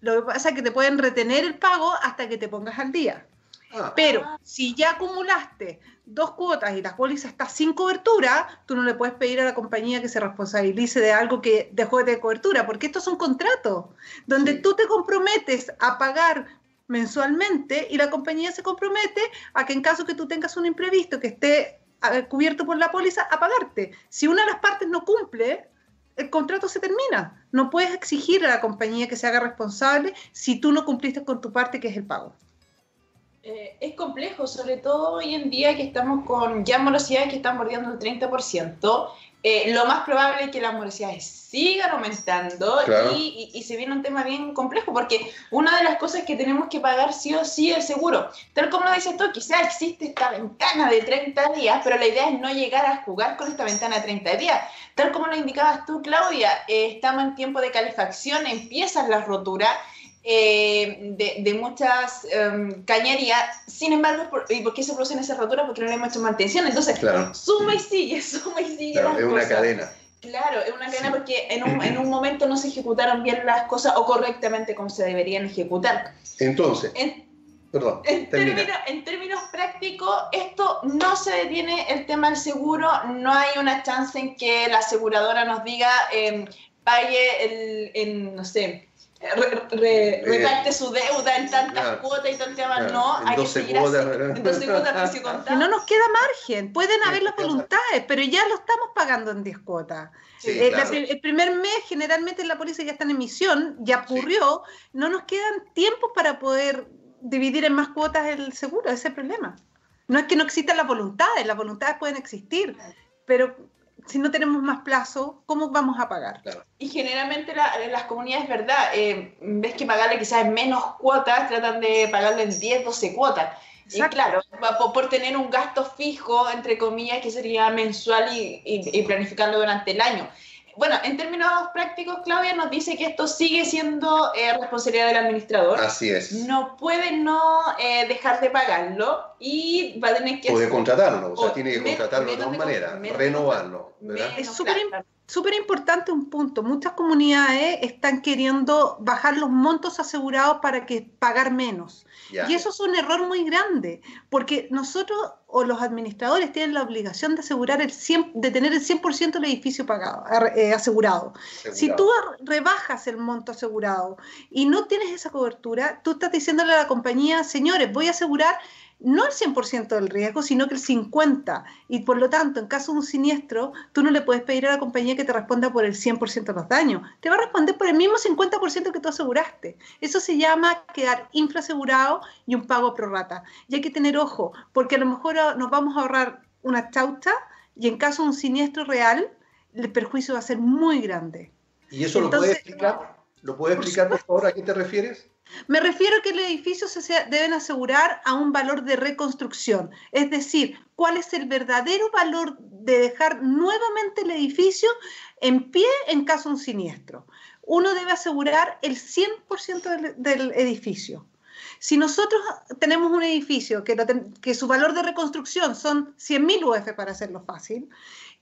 Lo que pasa es que te pueden retener el pago hasta que te pongas al día. Ah. Pero si ya acumulaste dos cuotas y la póliza está sin cobertura, tú no le puedes pedir a la compañía que se responsabilice de algo que dejó de tener cobertura, porque esto es un contrato donde tú te comprometes a pagar mensualmente y la compañía se compromete a que en caso que tú tengas un imprevisto que esté cubierto por la póliza, a pagarte. Si una de las partes no cumple, el contrato se termina. No puedes exigir a la compañía que se haga responsable si tú no cumpliste con tu parte, que es el pago. Eh, es complejo, sobre todo hoy en día que estamos con ya morosidades que están bordeando el 30%. Eh, lo más probable es que las morosidades sigan aumentando y, se viene un tema bien complejo porque una de las cosas que tenemos que pagar sí o sí es seguro. Tal como lo dices tú, quizás existe esta ventana de 30 días, pero la idea es no llegar a jugar con esta ventana de 30 días. Tal como lo indicabas tú, Claudia, eh, estamos en tiempo de calefacción, empiezan las roturas eh, de, muchas um, cañerías. Sin embargo, por, ¿y por qué se producen esas roturas? Porque no le hemos hecho mantención. Entonces, suma y sigue, suma y sigue. es una cadena. Claro, es una cadena porque en un, en un, momento no se ejecutaron bien las cosas o correctamente como se deberían ejecutar. Entonces, en, perdón, en, términos, en términos prácticos, esto no se detiene el tema del seguro, no hay una chance en que la aseguradora nos diga, eh, pague el, en, no sé, re, reparte su deuda en tantas cuotas y tantas más. no, hay que seguir cuotas, así. cuotas No nos queda margen. Pueden haber las voluntades, pero ya lo estamos pagando en 10 cuotas. Eh, el primer mes, generalmente la policía ya está en emisión, ya ocurrió. No nos quedan tiempos para poder dividir en más cuotas el seguro. Ese es el problema. No es que no existan las voluntades, las voluntades pueden existir, pero si no tenemos más plazo, ¿cómo vamos a pagar? Y generalmente las comunidades, ¿verdad? Eh, ves que pagarle quizás en menos cuotas, tratan de pagarle en 10, 12 cuotas. Y claro, por, por, tener un gasto fijo, entre comillas, que sería mensual y, y, y planificarlo durante el año bueno, en términos prácticos, Claudia nos dice que esto sigue siendo eh, responsabilidad del administrador. Así es. No puede no eh, dejar de pagarlo y va a tener que... Puede contratarlo, o sea, tiene que contratarlo de todas maneras, renovarlo. Es súper importante un punto. Muchas comunidades están queriendo bajar los montos asegurados para que pagar menos. Y eso es un error muy grande, porque nosotros o los administradores tienen la obligación de asegurar el 100, de tener el 100% del edificio pagado, eh, asegurado. Si tú rebajas el monto asegurado y no tienes esa cobertura, tú estás diciéndole a la compañía, señores, voy a asegurar no el 100% del riesgo, sino que el 50%. Y por lo tanto, en caso de un siniestro, tú no le puedes pedir a la compañía que te responda por el 100% de los daños. Te va a responder por el mismo 50% que tú aseguraste. Eso se llama quedar infrasegurado y un pago prorata. Y hay que tener ojo, porque a lo mejor nos vamos a ahorrar una chaucha y en caso de un siniestro real, el perjuicio va a ser muy grande. ¿Y eso lo puedes explicar? ¿Lo puedes explicar, por favor? ¿A qué te refieres? Me refiero a que el edificio se deben asegurar a un valor de reconstrucción, es decir, cuál es el verdadero valor de dejar nuevamente el edificio en pie en caso de un siniestro. Uno debe asegurar el 100% del, edificio. Si nosotros tenemos un edificio que, que su valor de reconstrucción son 100.000 UF para hacerlo fácil,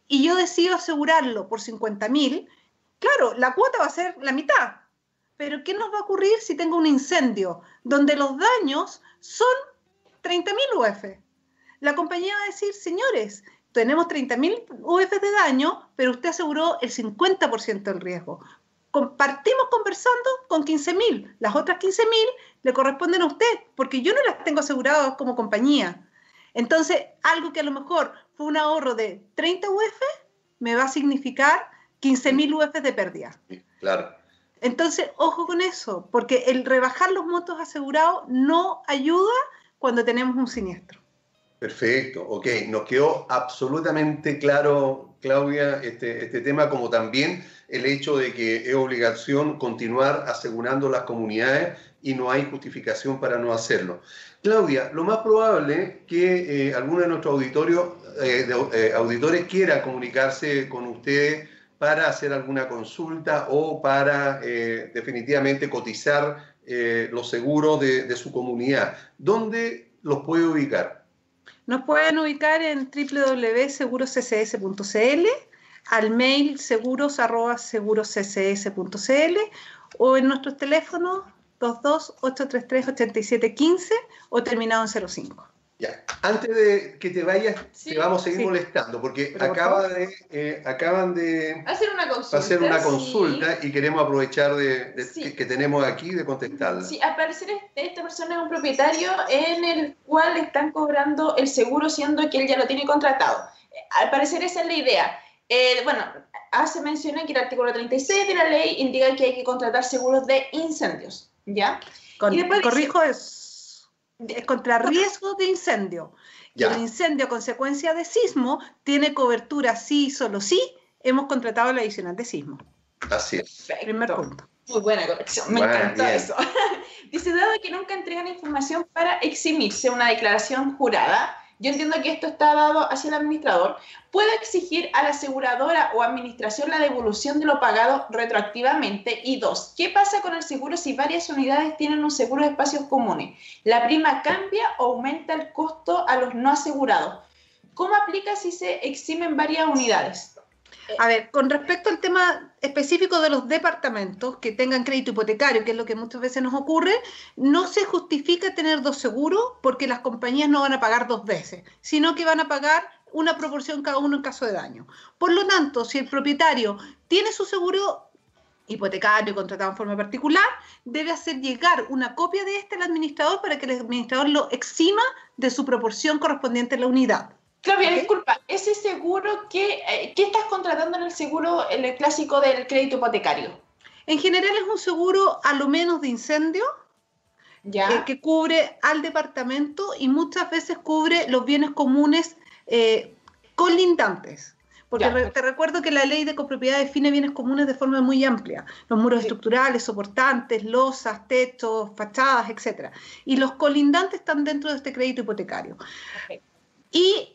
y yo decido asegurarlo por 50.000, claro, la cuota va a ser la mitad, pero ¿qué nos va a ocurrir si tengo un incendio donde los daños son 30.000 UF? La compañía va a decir, señores, tenemos 30.000 UF de daño, pero usted aseguró el 50% del riesgo. Compartimos conversando con 15.000. Las otras 15.000 le corresponden a usted, porque yo no las tengo aseguradas como compañía. Entonces, algo que a lo mejor fue un ahorro de 30 UF, me va a significar 15.000 UF de pérdida. Claro. Entonces, ojo con eso, porque el rebajar los montos asegurados no ayuda cuando tenemos un siniestro. Perfecto, ok, nos quedó absolutamente claro, Claudia, este, este tema, como también el hecho de que es obligación continuar asegurando las comunidades y no hay justificación para no hacerlo. Claudia, lo más probable es que eh, alguno de nuestros eh, eh, auditores quiera comunicarse con ustedes para hacer alguna consulta o para eh, definitivamente cotizar eh, los seguros de, su comunidad. ¿Dónde los puede ubicar? Nos pueden ubicar en www.segurosccs.cl, al mail seguros.segurosccs.cl o en nuestros teléfonos 228338715 o terminado en 05. Ya, antes de que te vayas, te vamos a seguir molestando, porque acaba de, eh, acaban de hacer una consulta, hacer una consulta y queremos aprovechar de, que, tenemos aquí de contestarla. Sí, al parecer este, esta persona es un propietario en el cual están cobrando el seguro siendo que él ya lo tiene contratado. Al parecer esa es la idea. Eh, bueno, hace mención que el artículo 36 de la ley indica que hay que contratar seguros de incendios, ¿ya? y después corrijo, es contra riesgo de incendio. Y el incendio a consecuencia de sismo tiene cobertura sí y solo sí hemos contratado la adicional de sismo. Así es. Primer punto. Muy buena corrección, me encantó eso. Dice, dado que nunca entregan información para eximirse una declaración jurada, yo entiendo que esto está dado hacia el administrador, puede exigir a la aseguradora o administración la devolución de lo pagado retroactivamente. Y dos, ¿qué pasa con el seguro si varias unidades tienen un seguro de espacios comunes? ¿La prima cambia o aumenta el costo a los no asegurados? ¿Cómo aplica si se eximen varias unidades? A ver, con respecto al tema específico de los departamentos que tengan crédito hipotecario, que es lo que muchas veces nos ocurre, no se justifica tener dos seguros porque las compañías no van a pagar dos veces, sino que van a pagar una proporción cada uno en caso de daño. Por lo tanto, si el propietario tiene su seguro hipotecario contratado en forma particular, debe hacer llegar una copia de este al administrador para que el administrador lo exima de su proporción correspondiente a la unidad. Claudia, disculpa, ese seguro, que, eh, ¿qué estás contratando en el seguro, en el clásico del crédito hipotecario? En general es un seguro a lo menos de incendio, ¿Ya? Eh, que cubre al departamento y muchas veces cubre los bienes comunes eh, colindantes. Porque te recuerdo que la ley de copropiedad define bienes comunes de forma muy amplia. Los muros estructurales, soportantes, losas, techos, fachadas, etc. Y los colindantes están dentro de este crédito hipotecario. Y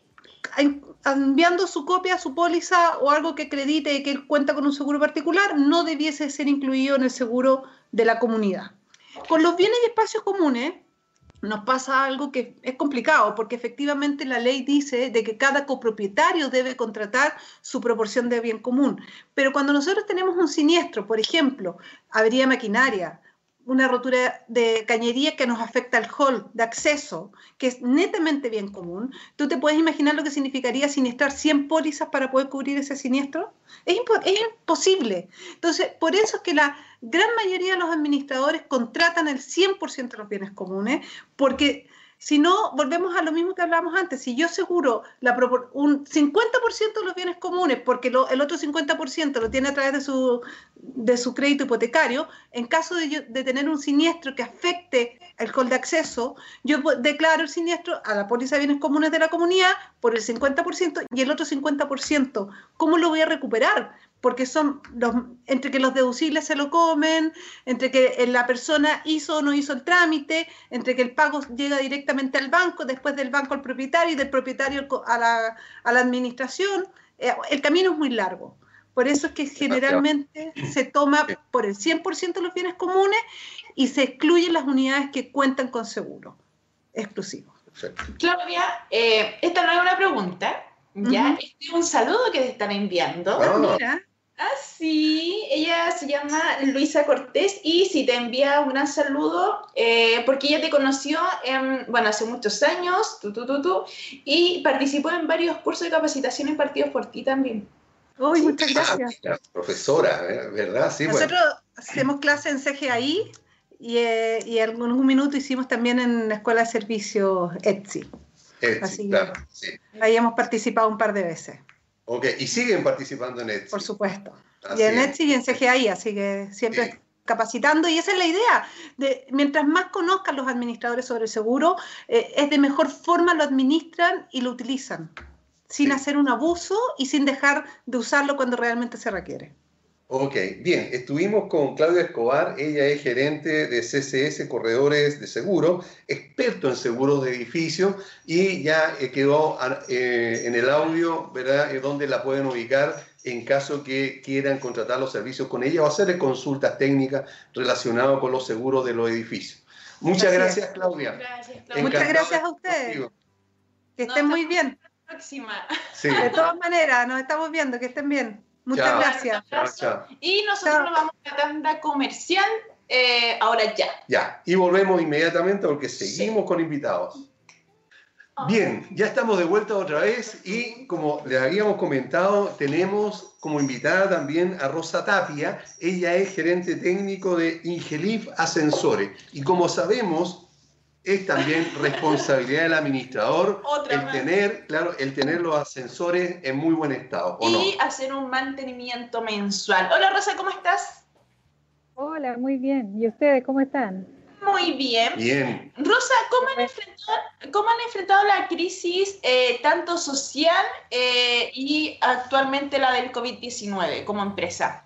enviando su copia, su póliza o algo que acredite que él cuenta con un seguro particular, no debiese ser incluido en el seguro de la comunidad. Con los bienes y espacios comunes nos pasa algo que es complicado, porque efectivamente la ley dice de que cada copropietario debe contratar su proporción de bien común. Pero cuando nosotros tenemos un siniestro, por ejemplo, avería maquinaria, una rotura de cañería que nos afecta al hall de acceso, que es netamente bien común, ¿tú te puedes imaginar lo que significaría siniestrar 100 pólizas para poder cubrir ese siniestro? Es, es imposible. Entonces, por eso es que la gran mayoría de los administradores contratan el 100% de los bienes comunes, porque si no, volvemos a lo mismo que hablábamos antes. Si yo aseguro un 50% de los bienes comunes, porque el otro 50% lo tiene a través de su, de su crédito hipotecario, en caso de, tener un siniestro que afecte el hall de acceso, yo declaro el siniestro a la póliza de bienes comunes de la comunidad por el 50% y el otro 50%. ¿Cómo lo voy a recuperar? Porque son los, entre que los deducibles se lo comen, entre que la persona hizo o no hizo el trámite, entre que el pago llega directamente al banco, después del banco al propietario y del propietario a la, a la administración. Eh, el camino es muy largo. Por eso es que generalmente se toma por el 100% de los bienes comunes y se excluyen las unidades que cuentan con seguro exclusivo. Claudia, eh, esta no es una pregunta, ya, es un saludo que te están enviando. Ah, mira. Ah, sí, ella se llama Luisa Cortés y sí te envía un gran saludo eh, porque ella te conoció, en, bueno, hace muchos años, tú, tú, tú, tú, y participó en varios cursos de capacitación impartidos por ti también. Uy, muchas gracias. profesora, ¿eh? ¿verdad? Sí, Nosotros hacemos clase en CGI y, eh, y en algún minuto hicimos también en la Escuela de Servicios ETSI. Así claro, Ahí hemos participado un par de veces. Ok, y siguen participando en Etsy. Por supuesto. y en Etsy y en CGI, así que siempre capacitando. Y esa es la idea. De, mientras más conozcan los administradores sobre el seguro, eh, es de mejor forma lo administran y lo utilizan, sin hacer un abuso y sin dejar de usarlo cuando realmente se requiere. Ok, bien, estuvimos con Claudia Escobar, ella es gerente de CCS Corredores de Seguro, experto en seguros de edificio y ya eh, quedó eh, en el audio, ¿verdad?, eh, donde la pueden ubicar en caso que quieran contratar los servicios con ella o hacerle consultas técnicas relacionadas con los seguros de los edificios. Muchas gracias, Claudia. Gracias, Claudia. Muchas gracias a ustedes. Que estén muy bien. Próxima. De todas maneras, nos estamos viendo, que estén bien. Muchas gracias. Y nosotros nos vamos a la tanda comercial eh, ahora ya. Ya, y volvemos inmediatamente porque seguimos con invitados. Ah. Bien, ya estamos de vuelta otra vez y como les habíamos comentado, tenemos como invitada también a Rosa Tapia. Ella es gerente técnico de Ingelif Ascensores y como sabemos, es también responsabilidad del administrador el tener, claro, el tener los ascensores en muy buen estado. y hacer un mantenimiento mensual. Hola Rosa, ¿cómo estás? Hola, muy bien. ¿Y ustedes cómo están? Muy bien. Bien. Rosa, ¿cómo han enfrentado, cómo han enfrentado la crisis eh, tanto social eh, y actualmente la del COVID-19 como empresa?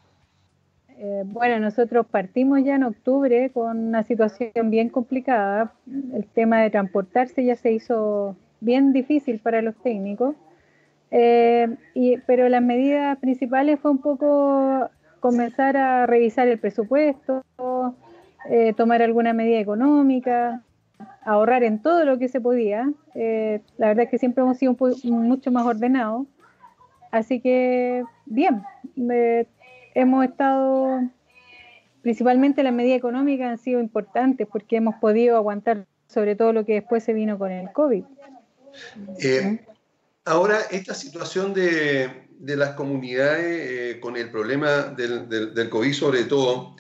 Eh, bueno, nosotros partimos ya en octubre con una situación bien complicada. El tema de transportarse ya se hizo bien difícil para los técnicos. y, pero las medidas principales fue un poco comenzar a revisar el presupuesto, eh, tomar alguna medida económica, ahorrar en todo lo que se podía. Eh, la verdad es que siempre hemos sido mucho más ordenados. Así que, bien, hemos estado, principalmente las medidas económicas han sido importantes porque hemos podido aguantar sobre todo lo que después se vino con el COVID. Eh, ahora, esta situación de, las comunidades con el problema del, COVID sobre todo,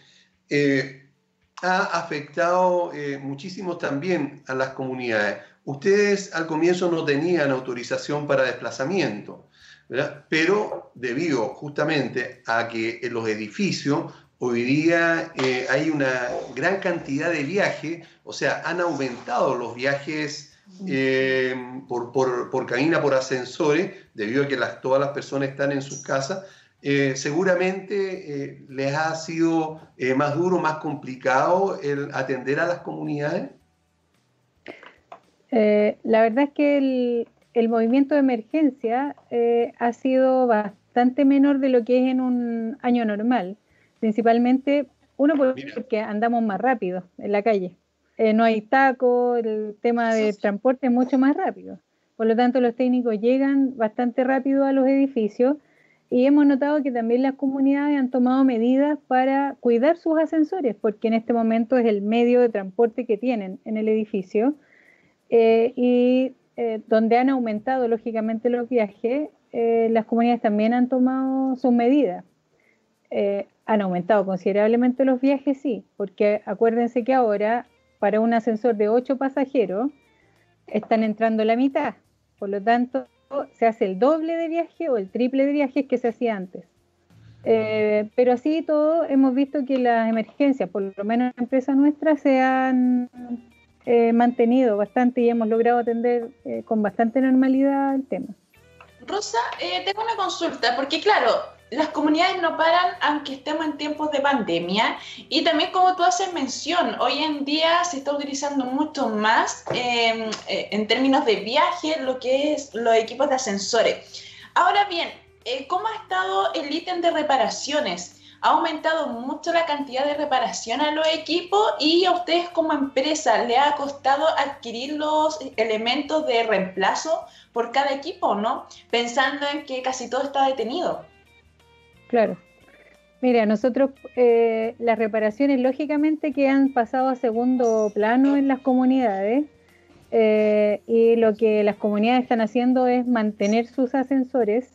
ha afectado eh, muchísimo también a las comunidades. Ustedes al comienzo no tenían autorización para desplazamiento, pero debido justamente a que en los edificios hoy día eh, hay una gran cantidad de viajes, o sea, han aumentado los viajes eh, por, por, por, cabina, por ascensores, debido a que todas las personas están en sus casas, eh, seguramente les ha sido más duro, más complicado el atender a las comunidades. la verdad es que el, movimiento de emergencia ha sido bastante menor de lo que es en un año normal, principalmente uno porque andamos más rápido en la calle. no hay taco, el tema de transporte es mucho más rápido. Por lo tanto, los técnicos llegan bastante rápido a los edificios y hemos notado que también las comunidades han tomado medidas para cuidar sus ascensores, porque en este momento es el medio de transporte que tienen en el edificio. Eh, y eh, donde han aumentado lógicamente los viajes, eh, las comunidades también han tomado sus medidas. han aumentado considerablemente los viajes, sí, porque acuérdense que ahora para un ascensor de 8 pasajeros están entrando la mitad. Por lo tanto, se hace el doble de viaje o el triple de viajes que se hacía antes. Eh, pero así todo hemos visto que las emergencias, por lo menos en la empresa nuestra, se han eh, mantenido bastante y hemos logrado atender eh, con bastante normalidad el tema. Rosa, tengo una consulta, porque claro, las comunidades no paran aunque estemos en tiempos de pandemia y también como tú haces mención, hoy en día se está utilizando mucho más em, eh, en términos de viaje lo que es los equipos de ascensores. Ahora bien, eh, ¿cómo ha estado el ítem de reparaciones? ¿Ha aumentado mucho la cantidad de reparación a los equipos y a ustedes como empresa le ha costado adquirir los elementos de reemplazo por cada equipo, ¿no? Pensando en que casi todo está detenido. Claro. Mira, nosotros eh, las reparaciones lógicamente que han pasado a segundo plano en las comunidades eh, y lo que las comunidades están haciendo es mantener sus ascensores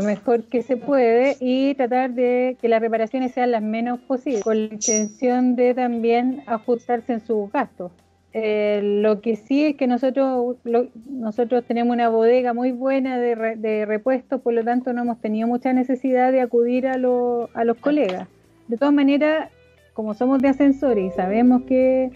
lo, mejor que se puede y tratar de que las reparaciones sean las menos posibles con la intención de también ajustarse en sus gastos. Eh, lo que sí es que nosotros, nosotros tenemos una bodega muy buena de, de, repuestos, por lo tanto no hemos tenido mucha necesidad de acudir a, a los colegas. De todas maneras, como somos de ascensores y sabemos que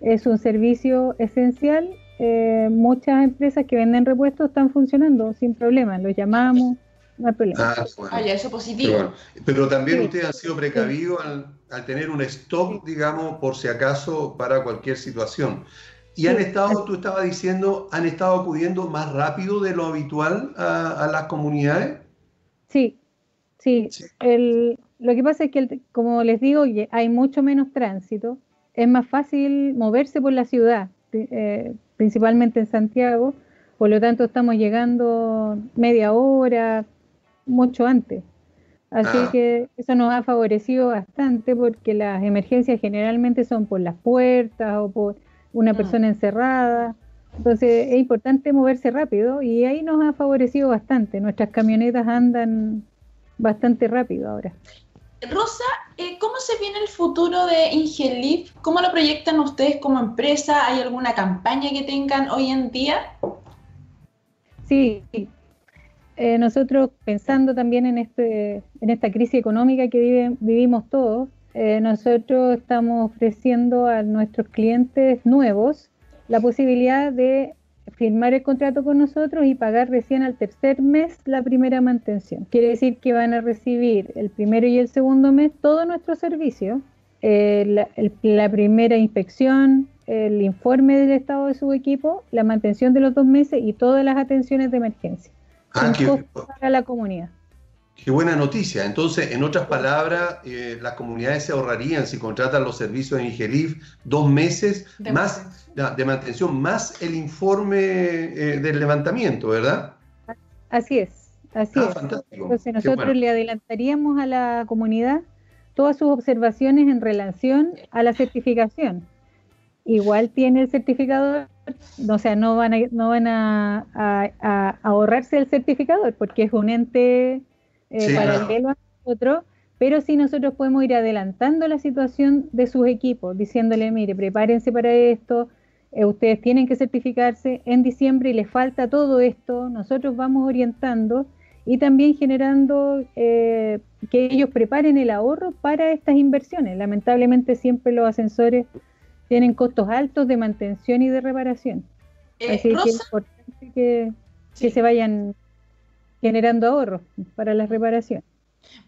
es un servicio esencial, eh, muchas empresas que venden repuestos están funcionando sin problemas, los llamamos, no hay problema. Ah, ah eso positivo. Pero, también ustedes han sido precavidos al al tener un stock, digamos, por si acaso, para cualquier situación. Y han estado, tú estabas diciendo, han estado acudiendo más rápido de lo habitual a, las comunidades. Sí, sí. lo que pasa es que, como les digo, hay mucho menos tránsito. Es más fácil moverse por la ciudad, eh, principalmente en Santiago. Por lo tanto, estamos llegando media hora, mucho antes. Así ah. que eso nos ha favorecido bastante porque las emergencias generalmente son por las puertas o por una ah. persona encerrada. Entonces es importante moverse rápido y ahí nos ha favorecido bastante. Nuestras camionetas andan bastante rápido ahora. Rosa, eh, ¿cómo se viene el futuro de Ingelif? ¿Cómo lo proyectan ustedes como empresa? ¿Hay alguna campaña que tengan hoy en día? Sí, eh, nosotros pensando también en, este, en esta crisis económica que vivimos todos, eh, nosotros estamos ofreciendo a nuestros clientes nuevos la posibilidad de firmar el contrato con nosotros y pagar recién al tercer mes la primera mantención. Quiere decir que van a recibir el primero y el segundo mes todo nuestro servicio, eh, la, primera inspección, el informe del estado de su equipo, la mantención de los dos meses y todas las atenciones de emergencia. Ah, para la comunidad. Qué buena noticia. Entonces, en otras palabras, eh, las comunidades se ahorrarían si contratan los servicios de Ingelif dos meses más de mantención, más el informe eh, del levantamiento, ¿verdad? Así es, así ah, es. Entonces nosotros le adelantaríamos a la comunidad todas sus observaciones en relación a la certificación. Igual tiene el certificador, o sea, no van a, no van a ahorrarse el certificador porque es un ente eh, para el a nosotros, pero sí nosotros podemos ir adelantando la situación de sus equipos, diciéndole, mire, prepárense para esto, eh, ustedes tienen que certificarse en diciembre y les falta todo esto, nosotros vamos orientando y también generando eh, que ellos preparen el ahorro para estas inversiones. Lamentablemente siempre los ascensores tienen costos altos de mantención y de reparación. Así que es importante que, que se vayan generando ahorros para la reparación.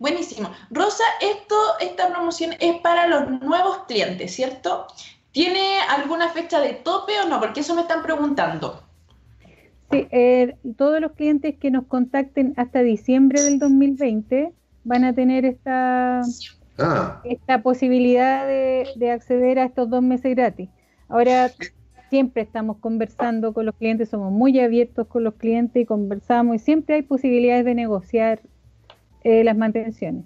Buenísimo. Rosa, esto, esta promoción es para los nuevos clientes, ¿cierto? ¿Tiene alguna fecha de tope o no? Porque eso me están preguntando. Sí, eh, todos los clientes que nos contacten hasta diciembre del 2020 van a tener esta, ah. esta posibilidad de, de acceder a estos dos meses gratis. Ahora, siempre estamos conversando con los clientes, somos muy abiertos con los clientes y conversamos y siempre hay posibilidades de negociar eh, las mantenciones.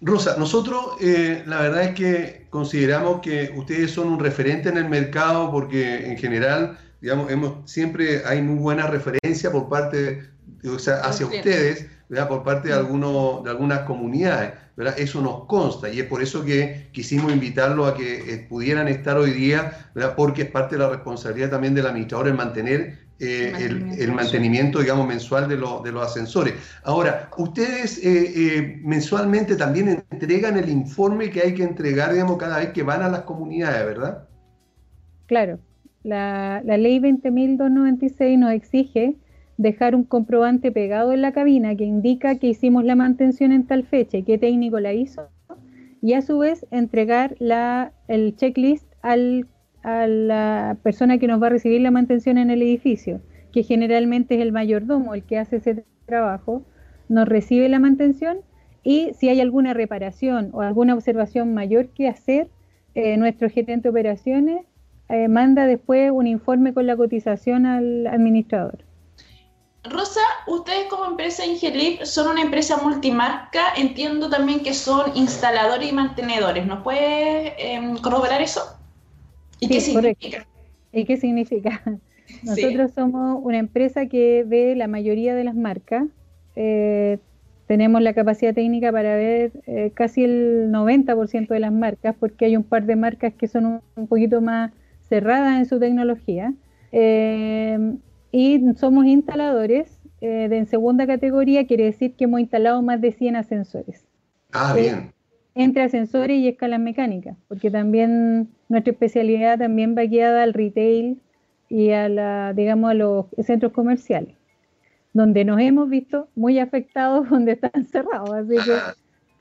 Rosa, nosotros eh, la verdad es que consideramos que ustedes son un referente en el mercado porque en general, digamos, hemos, siempre hay muy buena referencia por parte, o sea, hacia ustedes, ¿verdad? por parte de, algunos, de algunas comunidades. Eso nos consta y es por eso que quisimos invitarlo a que eh, pudieran estar hoy día, porque es parte de la responsabilidad también del administrador el mantener eh, el, mantenimiento, digamos, mensual de, de, los ascensores. Ahora, ustedes eh, mensualmente también entregan el informe que hay que entregar, digamos, cada vez que van a las comunidades, ¿verdad? Claro, la, la ley 20.296 nos exige dejar un comprobante pegado en la cabina que indica que hicimos la mantención en tal fecha y qué técnico la hizo, y a su vez entregar la, el checklist al, a la persona que nos va a recibir la mantención en el edificio, que generalmente es el mayordomo el que hace ese trabajo, nos recibe la mantención y si hay alguna reparación o alguna observación mayor que hacer, eh, nuestro gerente de operaciones eh, manda después un informe con la cotización al administrador. Rosa, ustedes como empresa Ingelip son una empresa multimarca, entiendo también que son instaladores y mantenedores. ¿Nos puede em, corroborar eso? ¿Y qué significa? ¿Y qué significa? Nosotros somos una empresa que ve la mayoría de las marcas. Eh, tenemos la capacidad técnica para ver eh, casi el 90% de las marcas, porque hay un par de marcas que son un, poquito más cerradas en su tecnología. Eh, y somos instaladores eh, de en segunda categoría, quiere decir que hemos instalado más de 100 ascensores. Ah, eh, bien. Entre ascensores y escalas mecánicas, porque también nuestra especialidad también va guiada al retail y a la, digamos, a los centros comerciales, donde nos hemos visto muy afectados donde están cerrados. Así que,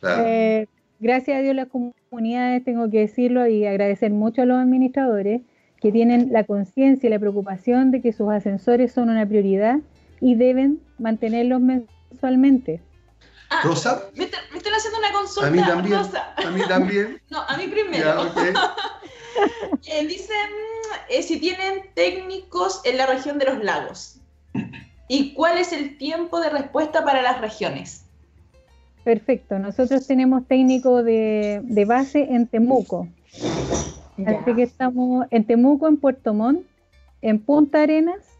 ah, eh, gracias a Dios las comunidades, tengo que decirlo y agradecer mucho a los administradores, que tienen la conciencia y la preocupación de que sus ascensores son una prioridad y deben mantenerlos mensualmente. Ah, Rosa. Me, están haciendo una consulta. A mí también. A mí también. no, a mí primero. Eh, dicen eh, si tienen técnicos en la región de los lagos. ¿Y cuál es el tiempo de respuesta para las regiones? Perfecto. Nosotros tenemos técnico de, de base en Temuco. Así que estamos en Temuco, en Puerto Montt, en Punta Arenas,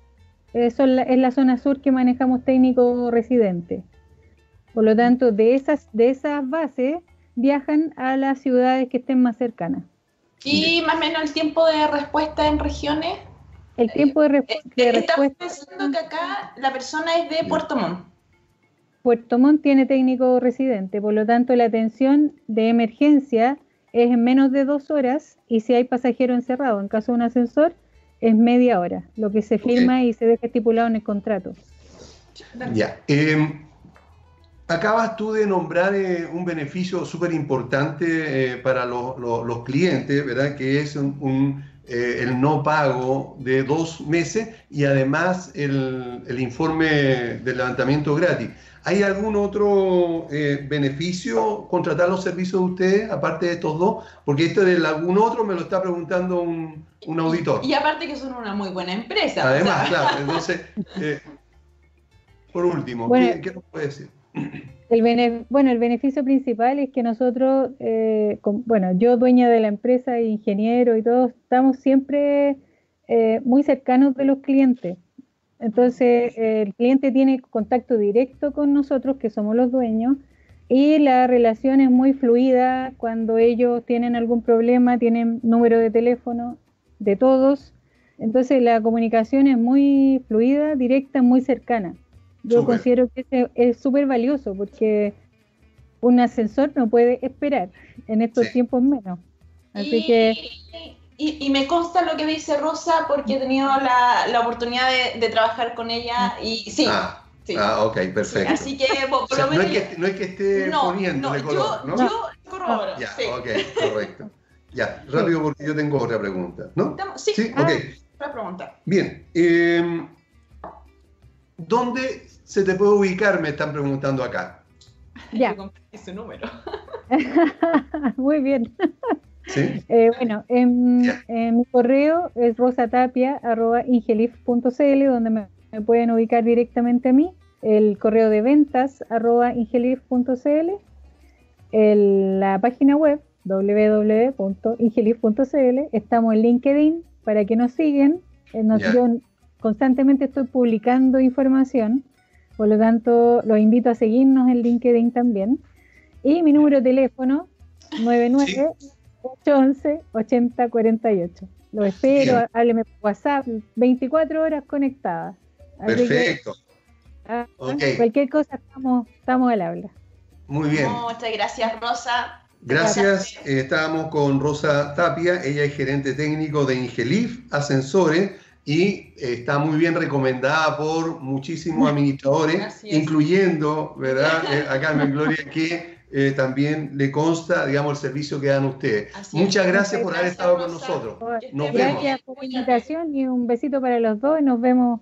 eso es la, zona sur que manejamos técnico residente. Por lo tanto, de esas, de esas bases viajan a las ciudades que estén más cercanas. ¿Y más o menos el tiempo de respuesta en regiones? El tiempo de, eh, eh, Estamos pensando que acá la persona es de Puerto Montt. Puerto Montt tiene técnico residente, por lo tanto la atención de emergencia es en menos de dos horas y si hay pasajero encerrado, en caso de un ascensor, es media hora, lo que se firma y se deja estipulado en el contrato. Ya. Em, acabas tú de nombrar eh, un beneficio súper importante eh, para los clientes, ¿verdad? Que es un, eh, el no pago de dos meses y además el, el informe del levantamiento gratis. ¿Hay algún otro beneficio contratar los servicios de ustedes, aparte de estos dos? Porque esto de algún otro me lo está preguntando un, un auditor. Y, aparte que son una muy buena empresa. Además, claro. Entonces, por último, ¿qué, ¿qué, nos puede decir? El bueno, el beneficio principal es que nosotros, eh, bueno, yo dueña de la empresa, ingeniero y todos, estamos siempre eh, muy cercanos de los clientes. Entonces, el cliente tiene contacto directo con nosotros, que somos los dueños, y la relación es muy fluida. Cuando ellos tienen algún problema, tienen número de teléfono de todos. Entonces, la comunicación es muy fluida, directa, muy cercana. Yo considero que es súper valioso porque un ascensor no puede esperar en estos tiempos menos. Así y, que... Y, me consta lo que dice Rosa porque he tenido la, la oportunidad de, trabajar con ella y sí. Ah. Ah, ok, perfecto. así que, por lo menos... no, es que no es que esté no, poniendo no, color, ¿no? Yo corroboro. Ya, ok, correcto. Ya, rápido porque yo tengo otra pregunta, ¿no? Sí, sí, ok. Otra pregunta. Bien, eh, ¿dónde se te puede ubicar? Me están preguntando acá. Ya. Ese número. Muy bien. ¿Sí? Eh, bueno, en, mi correo es rosatapia.ingelif.cl, donde me, pueden ubicar directamente a mí. El correo de ventas arroba ingelif.cl. La página web www.ingelif.cl. Estamos en LinkedIn para que nos sigan. Eh, yo constantemente estoy publicando información por lo tanto, los invito a seguirnos en LinkedIn también. Y mi número de teléfono, 99-811-8048. Lo espero, hábleme por WhatsApp, 24 horas conectadas. Perfecto. Ah, cualquier cosa, estamos, estamos al habla. Muy bien. Muchas gracias, Rosa. Gracias. Eh, estábamos con Rosa Tapia, ella es gerente técnico de Ingelif Ascensores y está muy bien recomendada por muchísimos administradores, incluyendo, ¿verdad?, eh, a Carmen Gloria, que eh, también le consta, digamos, el servicio que dan ustedes. Muchas gracias por haber estado con nosotros. Nos gracias por la invitación y un besito para los dos y nos vemos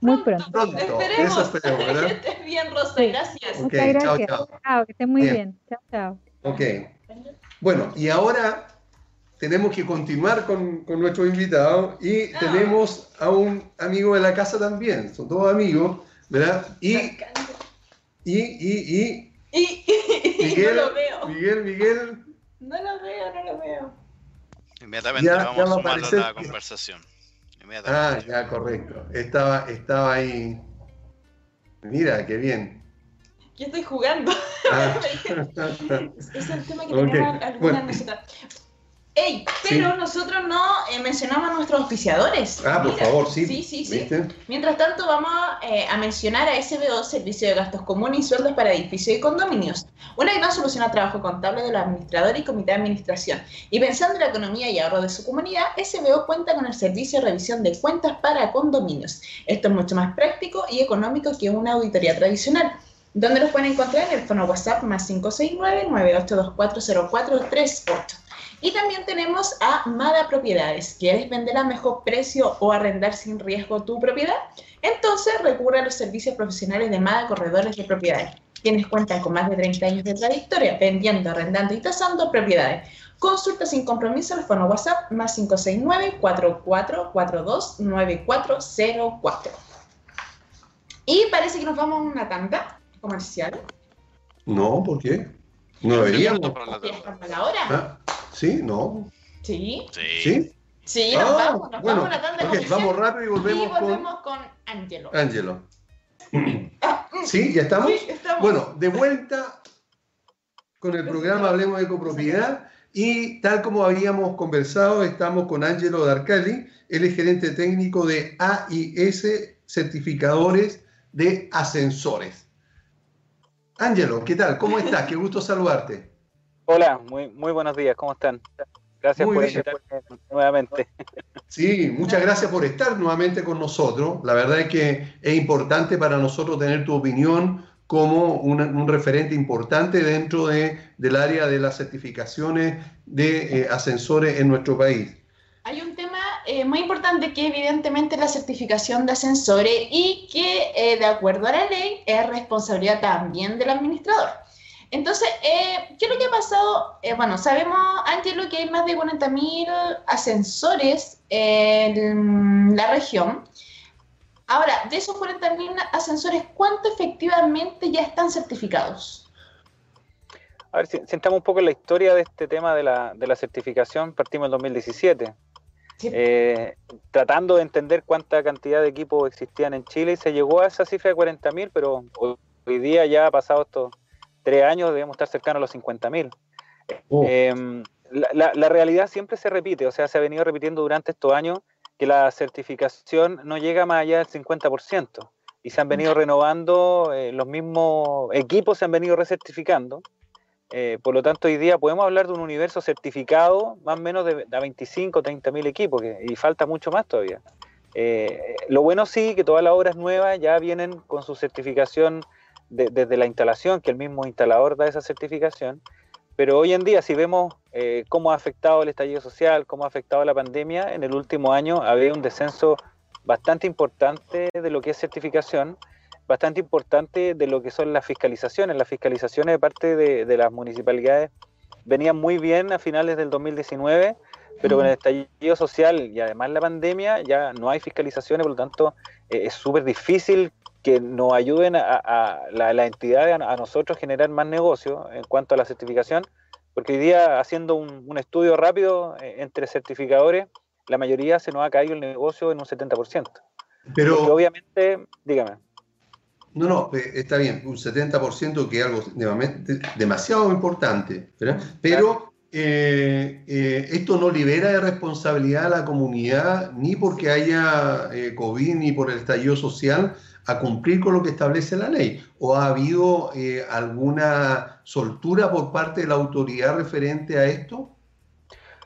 muy pronto. Pronto, esperemos. Eso esperemos, ¿verdad? Que estés bien, Rosa, gracias. Muchas gracias. Chao, chao. que estés muy bien. Chao, chao. Ok. Bueno, y ahora tenemos que continuar con, con nuestro invitado y ah. tenemos a un amigo de la casa también, son todos amigos, ¿verdad? Y, y, y, y, Miguel, no lo veo. Miguel, Miguel. No lo veo, no lo veo. Inmediatamente vamos a sumarlo a la conversación. Ah, ya, correcto. Estaba, estaba ahí. Mira, qué bien. Yo estoy jugando. Ah. es, el tema que tenemos alguna bueno. Ey, pero nosotros no eh, mencionamos a nuestros oficiadores. Ah, por favor, sí. Sí, sí, sí. Mientras tanto, vamos eh, a mencionar a SBO, Servicio de Gastos Comunes y Sueldos para Edificios y Condominios, una gran solución al trabajo contable de los administradores y comité de administración. Y pensando en la economía y ahorro de su comunidad, SBO cuenta con el servicio de revisión de cuentas para condominios. Esto es mucho más práctico y económico que una auditoría tradicional. ¿Dónde los pueden encontrar? En el fono WhatsApp más 569-98240438. Y también tenemos a Mada Propiedades. ¿Quieres vender a mejor precio o arrendar sin riesgo tu propiedad? Entonces recurre a los servicios profesionales de Mada Corredores de Propiedades. Tienes cuenta con más de 30 años de trayectoria vendiendo, arrendando y tasando propiedades. Consulta sin compromiso al fono WhatsApp más 569-4442-9404. Y parece que nos vamos a una tanda comercial. No, ¿por qué? No deberíamos. ¿Ya la hora? ¿Ah? ¿Sí? ¿No? ¿Sí? ¿Sí? Sí, nos ah, vamos, nos vamos a la tanda okay, Vamos rápido y volvemos, y volvemos con, con Angelo. Angelo. Ah. ¿Sí? ¿Ya estamos? Sí, estamos. Bueno, de vuelta con el programa Hablemos de Copropiedad y tal como habíamos conversado, estamos con Angelo Darcali, él es gerente técnico de AIS Certificadores de Ascensores. Ángelo, ¿qué tal? ¿Cómo estás? Qué gusto saludarte. Hola, muy, muy buenos días, ¿cómo están? Gracias por invitarme nuevamente. Sí, muchas gracias por estar nuevamente con nosotros. La verdad es que es importante para nosotros tener tu opinión como un, referente importante dentro de, del área de las certificaciones de eh, ascensores en nuestro país. Hay un tema eh, muy importante que evidentemente la certificación de ascensores y que eh, de acuerdo a la ley es responsabilidad también del administrador. Entonces, ¿qué es lo que ha pasado? bueno, sabemos, Ángelo, que hay más de 40.000 ascensores en la región. Ahora, de esos 40.000 ascensores, ¿cuánto efectivamente ya están certificados? A ver, si, sentamos un poco en la historia de este tema de la, de la certificación, partimos en 2017. Eh, tratando de entender cuánta cantidad de equipos existían en Chile y se llegó a esa cifra de 40.000, pero hoy, día ya ha pasado estos tres años, debemos estar cercanos a los 50.000. Oh. Em, la, la, realidad siempre se repite, o sea, se ha venido repitiendo durante estos años que la certificación no llega más allá del 50% y se han venido renovando, eh, los mismos equipos se han venido recertificando. Eh, por lo tanto, hoy día podemos hablar de un universo certificado más o menos de, 25, 30 mil equipos y falta mucho más todavía. Eh, lo bueno sí que todas las obras nuevas ya vienen con su certificación desde la instalación, que el mismo instalador da esa certificación, pero hoy en día, si vemos eh, cómo ha afectado el estallido social, cómo ha afectado la pandemia, en el último año había un descenso bastante importante de lo que es certificación, bastante importante de lo que son las fiscalizaciones. Las fiscalizaciones de parte de, las municipalidades venían muy bien a finales del 2019, pero con el estallido social y además la pandemia ya no hay fiscalizaciones, por lo tanto eh, es súper difícil que nos ayuden a, la, entidad, a, nosotros generar más negocio en cuanto a la certificación, porque hoy día haciendo un, estudio rápido eh, entre certificadores, la mayoría se nos ha caído el negocio en un 70%. Pero obviamente, dígame. No, no, eh, está bien, un 70% que es algo demasiado importante, pero eh, esto no libera de responsabilidad a la comunidad ni porque haya COVID ni por el estallido social, a cumplir con lo que establece la ley? ¿O ha habido eh, alguna soltura por parte de la autoridad referente a esto?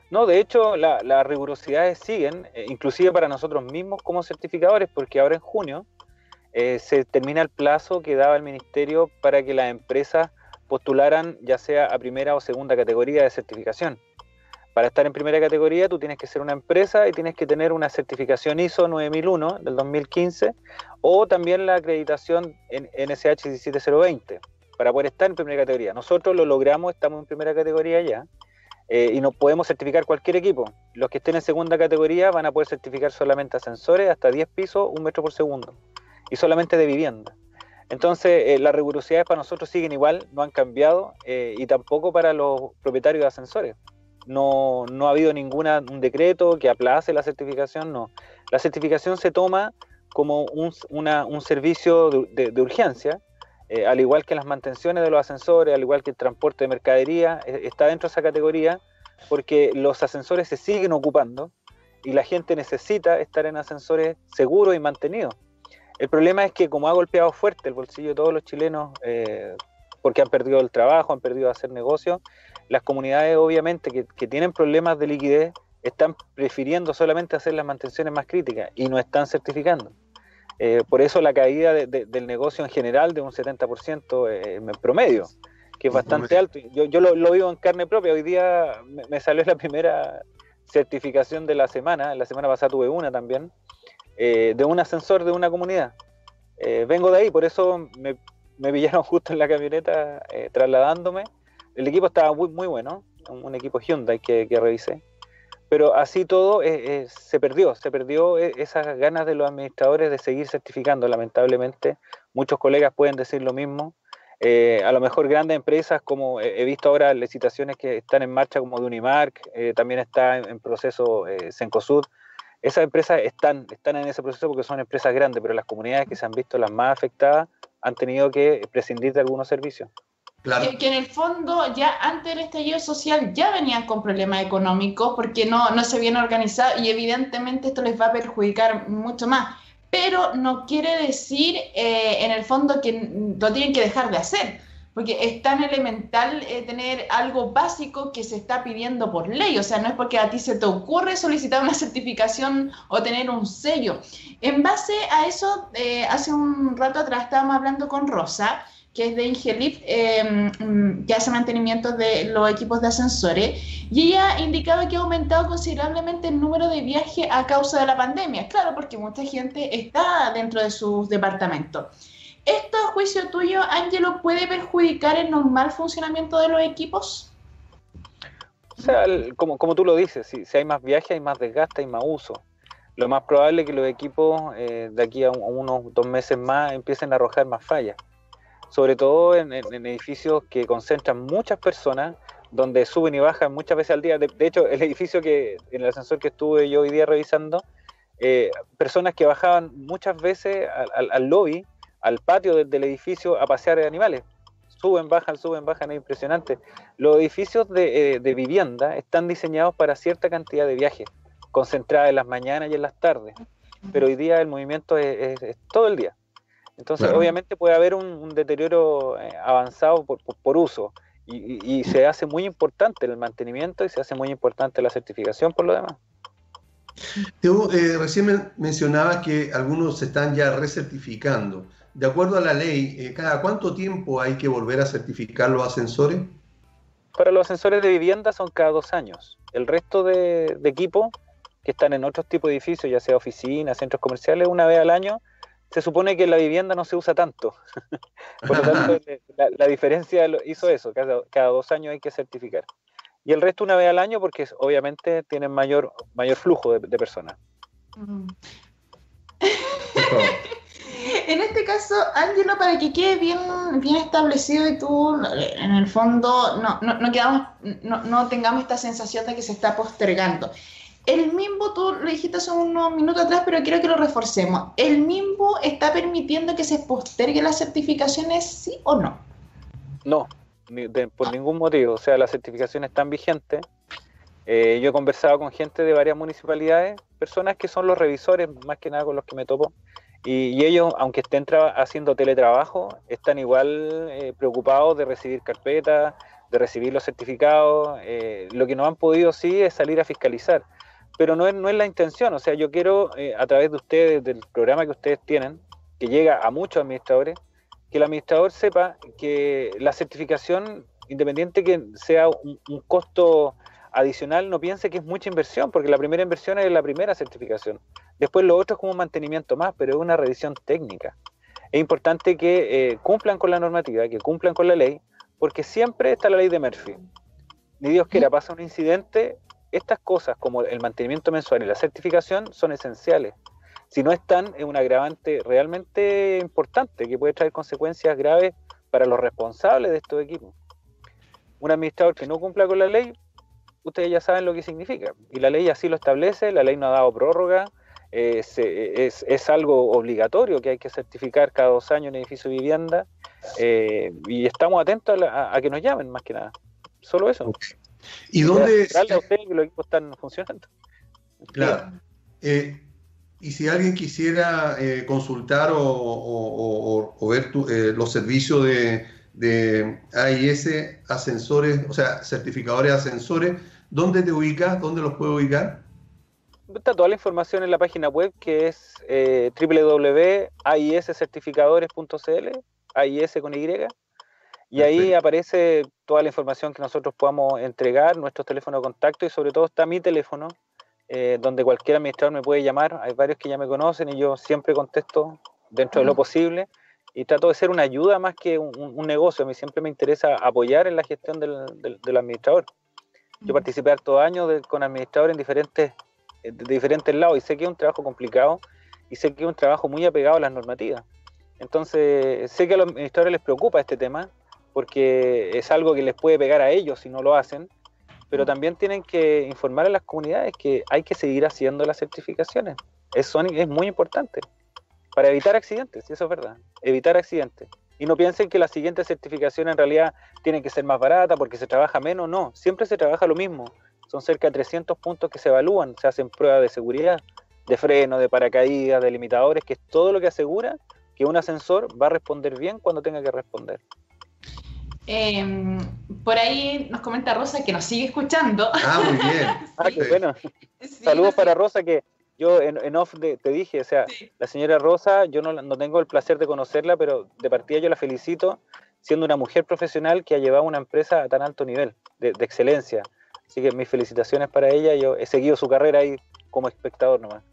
No, de hecho, las rigurosidades siguen, eh, inclusive para nosotros mismos como certificadores, porque ahora en junio eh, se termina el plazo que daba el ministerio para que las empresas postularan ya sea a primera o segunda categoría de certificación. Para estar en primera categoría tú tienes que ser una empresa y tienes que tener una certificación ISO 9001 del 2015 o también la acreditación en NSH 17020 para poder estar en primera categoría. Nosotros lo logramos, estamos en primera categoría ya eh, y nos podemos certificar cualquier equipo. Los que estén en segunda categoría van a poder certificar solamente ascensores hasta 10 pisos, un metro por segundo y solamente de vivienda. Entonces, eh, las rigurosidades para nosotros siguen igual, no han cambiado eh, y tampoco para los propietarios de ascensores no, no ha habido ningún decreto que aplace la certificación, no. La certificación se toma como un, servicio de, urgencia, eh, al igual que las mantenciones de los ascensores, al igual que el transporte de mercadería, está dentro de esa categoría porque los ascensores se siguen ocupando y la gente necesita estar en ascensores seguros y mantenidos. El problema es que como ha golpeado fuerte el bolsillo de todos los chilenos, eh, porque han perdido el trabajo, han perdido hacer negocios, las comunidades obviamente que, tienen problemas de liquidez están prefiriendo solamente hacer las mantenciones más críticas y no están certificando. Eh, por eso la caída del negocio en general de un 70% eh, en promedio, que es bastante alto. Yo, yo lo, vivo en carne propia. Hoy día me, salió la primera certificación de la semana, la semana pasada tuve una también, eh, de un ascensor de una comunidad. vengo de ahí, por eso me, me pillaron justo en la camioneta trasladándome el equipo estaba muy, muy bueno, un equipo Hyundai que, que revisé, pero así todo eh, eh, se perdió, se perdió eh, esas ganas de los administradores de seguir certificando, lamentablemente. Muchos colegas pueden decir lo mismo. a lo mejor grandes empresas, como he visto ahora licitaciones que están en marcha, como de Unimark, también está en, proceso Cencosud. Esas empresas están, están en ese proceso porque son empresas grandes, pero las comunidades que se han visto las más afectadas han tenido que prescindir de algunos servicios. Que, en el fondo ya antes del estallido social ya venían con problemas económicos porque no, no se habían organizado y evidentemente esto les va a perjudicar mucho más. Pero no quiere decir eh, en el fondo que lo tienen que dejar de hacer porque es tan elemental eh, tener algo básico que se está pidiendo por ley, o sea, no es porque a ti se te ocurre solicitar una certificación o tener un sello. En base a eso, eh, hace un rato atrás estábamos hablando con Rosa, que es de Ingelip, em, que hace mantenimiento de los equipos de ascensores, y ella indicaba que ha aumentado considerablemente el número de viajes a causa de la pandemia. Claro, porque mucha gente está dentro de sus departamentos. ¿Esto, a juicio tuyo, Ángelo, puede perjudicar el normal funcionamiento de los equipos? O sea, como, como tú lo dices, si, si hay más viajes, hay más desgaste, hay más uso. Lo más probable es que los equipos eh, de aquí a, unos dos meses más empiecen a arrojar más fallas. Sobre todo en, edificios que concentran muchas personas, donde suben y bajan muchas veces al día. De, hecho, el edificio que, en el ascensor que estuve yo hoy día revisando, eh, personas que bajaban muchas veces al lobby al patio del, edificio a pasear animales. Suben, bajan, suben, bajan, es impresionante. Los edificios de, eh, vivienda están diseñados para cierta cantidad de viajes, concentrada en las mañanas y en las tardes. Pero hoy día el movimiento es, todo el día. Entonces, obviamente puede haber un, deterioro eh, avanzado por, uso y, se hace muy importante el mantenimiento y se hace muy importante la certificación por lo demás. Teo, eh, recién mencionaba que algunos se están ya recertificando de acuerdo a la ley, eh, ¿cada cuánto tiempo hay que volver a certificar los ascensores? Para los ascensores de vivienda son cada dos años. El resto de, equipos que están en otros tipos de edificios, ya sea oficinas, centros comerciales, una vez al año, se supone que la vivienda no se usa tanto. Por lo tanto, la, diferencia hizo eso, cada, dos años hay que certificar. Y el resto una vez al año porque obviamente tienen mayor, mayor flujo de, personas. Mm. en este caso, Ángelo, para que quede bien, bien establecido y tú, en el fondo, no, no, quedamos, no, no tengamos esta sensación de que se está postergando. El MIMBO, tú lo dijiste hace unos minutos atrás, pero quiero que lo reforcemos. ¿El MIMBO está permitiendo que se postergue las certificaciones, sí o no? No, por ningún motivo. O sea, las certificaciones están vigentes. Eh, yo he conversado con gente de varias municipalidades, personas que son los revisores, más que nada con los que me topo, y, ellos, aunque estén haciendo teletrabajo, están igual eh, preocupados de recibir carpetas, de recibir los certificados. Eh, lo que no han podido sí es salir a fiscalizar. Pero no es, no es la intención. O sea, yo quiero, eh, a través de ustedes, del programa que ustedes tienen, que llega a muchos administradores, que el administrador sepa que la certificación, independiente que sea un, un costo adicional, no piense que es mucha inversión, porque la primera inversión es la primera certificación. Después lo otro es como un mantenimiento más, pero es una revisión técnica. Es importante que eh, cumplan con la normativa, que cumplan con la ley, porque siempre está la ley de Murphy. Ni Dios quiera, pasa un incidente, estas cosas como el mantenimiento mensual y la certificación son esenciales. Si no están, es un agravante realmente importante que puede traer consecuencias graves para los responsables de estos equipos. Un administrador que no cumpla con la ley, ustedes ya saben lo que significa. Y la ley así lo establece, la ley no ha dado prórroga, es, es, algo obligatorio que hay que certificar cada dos años en edificio de vivienda eh, y estamos atentos a, que nos llamen más que nada. Solo eso. ¿Y dónde... a que los equipos están funcionando. Claro. Eh, y si alguien quisiera eh, consultar o, ver los servicios de, de AIS, ascensores, o sea, certificadores de ascensores, ¿dónde te ubicas? ¿Dónde los puedo ubicar? Está toda la información en la página web que es eh, www.aiscertificadores.cl, AIS con Y, y ahí aparece toda la información que nosotros podamos entregar, nuestros teléfonos de contacto y sobre todo está mi teléfono, eh, donde cualquier administrador me puede llamar. Hay varios que ya me conocen y yo siempre contesto dentro de lo posible y trato de ser una ayuda más que un, negocio. A mí siempre me interesa apoyar en la gestión del, del, administrador. Yo participé harto años con administradores en diferentes de diferentes lados y sé que es un trabajo complicado y sé que es un trabajo muy apegado a las normativas. Entonces, sé que a los administradores les preocupa este tema porque es algo que les puede pegar a ellos si no lo hacen, pero también tienen que informar a las comunidades que hay que seguir haciendo las certificaciones. Es, es muy importante para evitar accidentes, y eso es verdad, evitar accidentes. Y no piensen que la siguiente certificación en realidad tiene que ser más barata porque se trabaja menos, no, siempre se trabaja lo mismo. Son cerca de 300 puntos que se evalúan, se hacen pruebas de seguridad, de freno, de paracaídas, de limitadores, que es todo lo que asegura que un ascensor va a responder bien cuando tenga que responder. Em, por ahí nos comenta Rosa que nos sigue escuchando. Ah, muy bien. ah, qué bueno. Saludos para Rosa que yo en, off te dije, o sea, la señora Rosa, yo no, no, tengo el placer de conocerla, pero de partida yo la felicito siendo una mujer profesional que ha llevado una empresa a tan alto nivel de, de excelencia. Así que mis felicitaciones para ella, yo he seguido su carrera ahí como espectador nomás.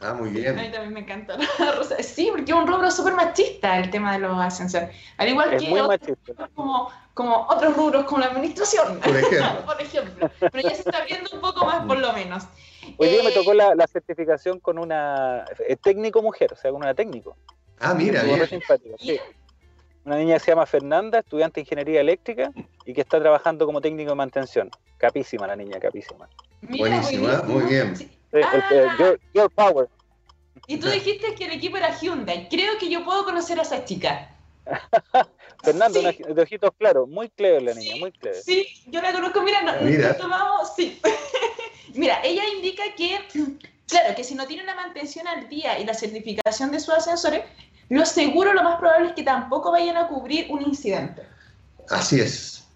Ah, muy bien. A mí también me encanta Rosa. Sí, porque es un rubro súper machista el tema de los ascensores. Al igual que otros, como, como otros rubros como la administración. Por ejemplo. por ejemplo. Pero ya se está viendo un poco más, por lo menos. Hoy día me tocó la, la, certificación con una eh, técnico mujer, o sea, con una técnico. Ah, mira, bien. Sí. Una niña que se llama Fernanda, estudiante de ingeniería eléctrica y que está trabajando como técnico de mantención. Capísima la niña, capísima. Buenísima, muy bien. Ah. your, Power. Y tú dijiste que el equipo era Hyundai. Creo que yo puedo conocer a esa chica. Fernando, de ojitos claros, muy clever la niña, muy clever. Sí, yo la conozco, mira, no, mira. tomamos, sí. mira, ella indica que, claro, que si no tiene una mantención al día y la certificación de sus ascensores, lo seguro, lo más probable es que tampoco vayan a cubrir un incidente. Así es.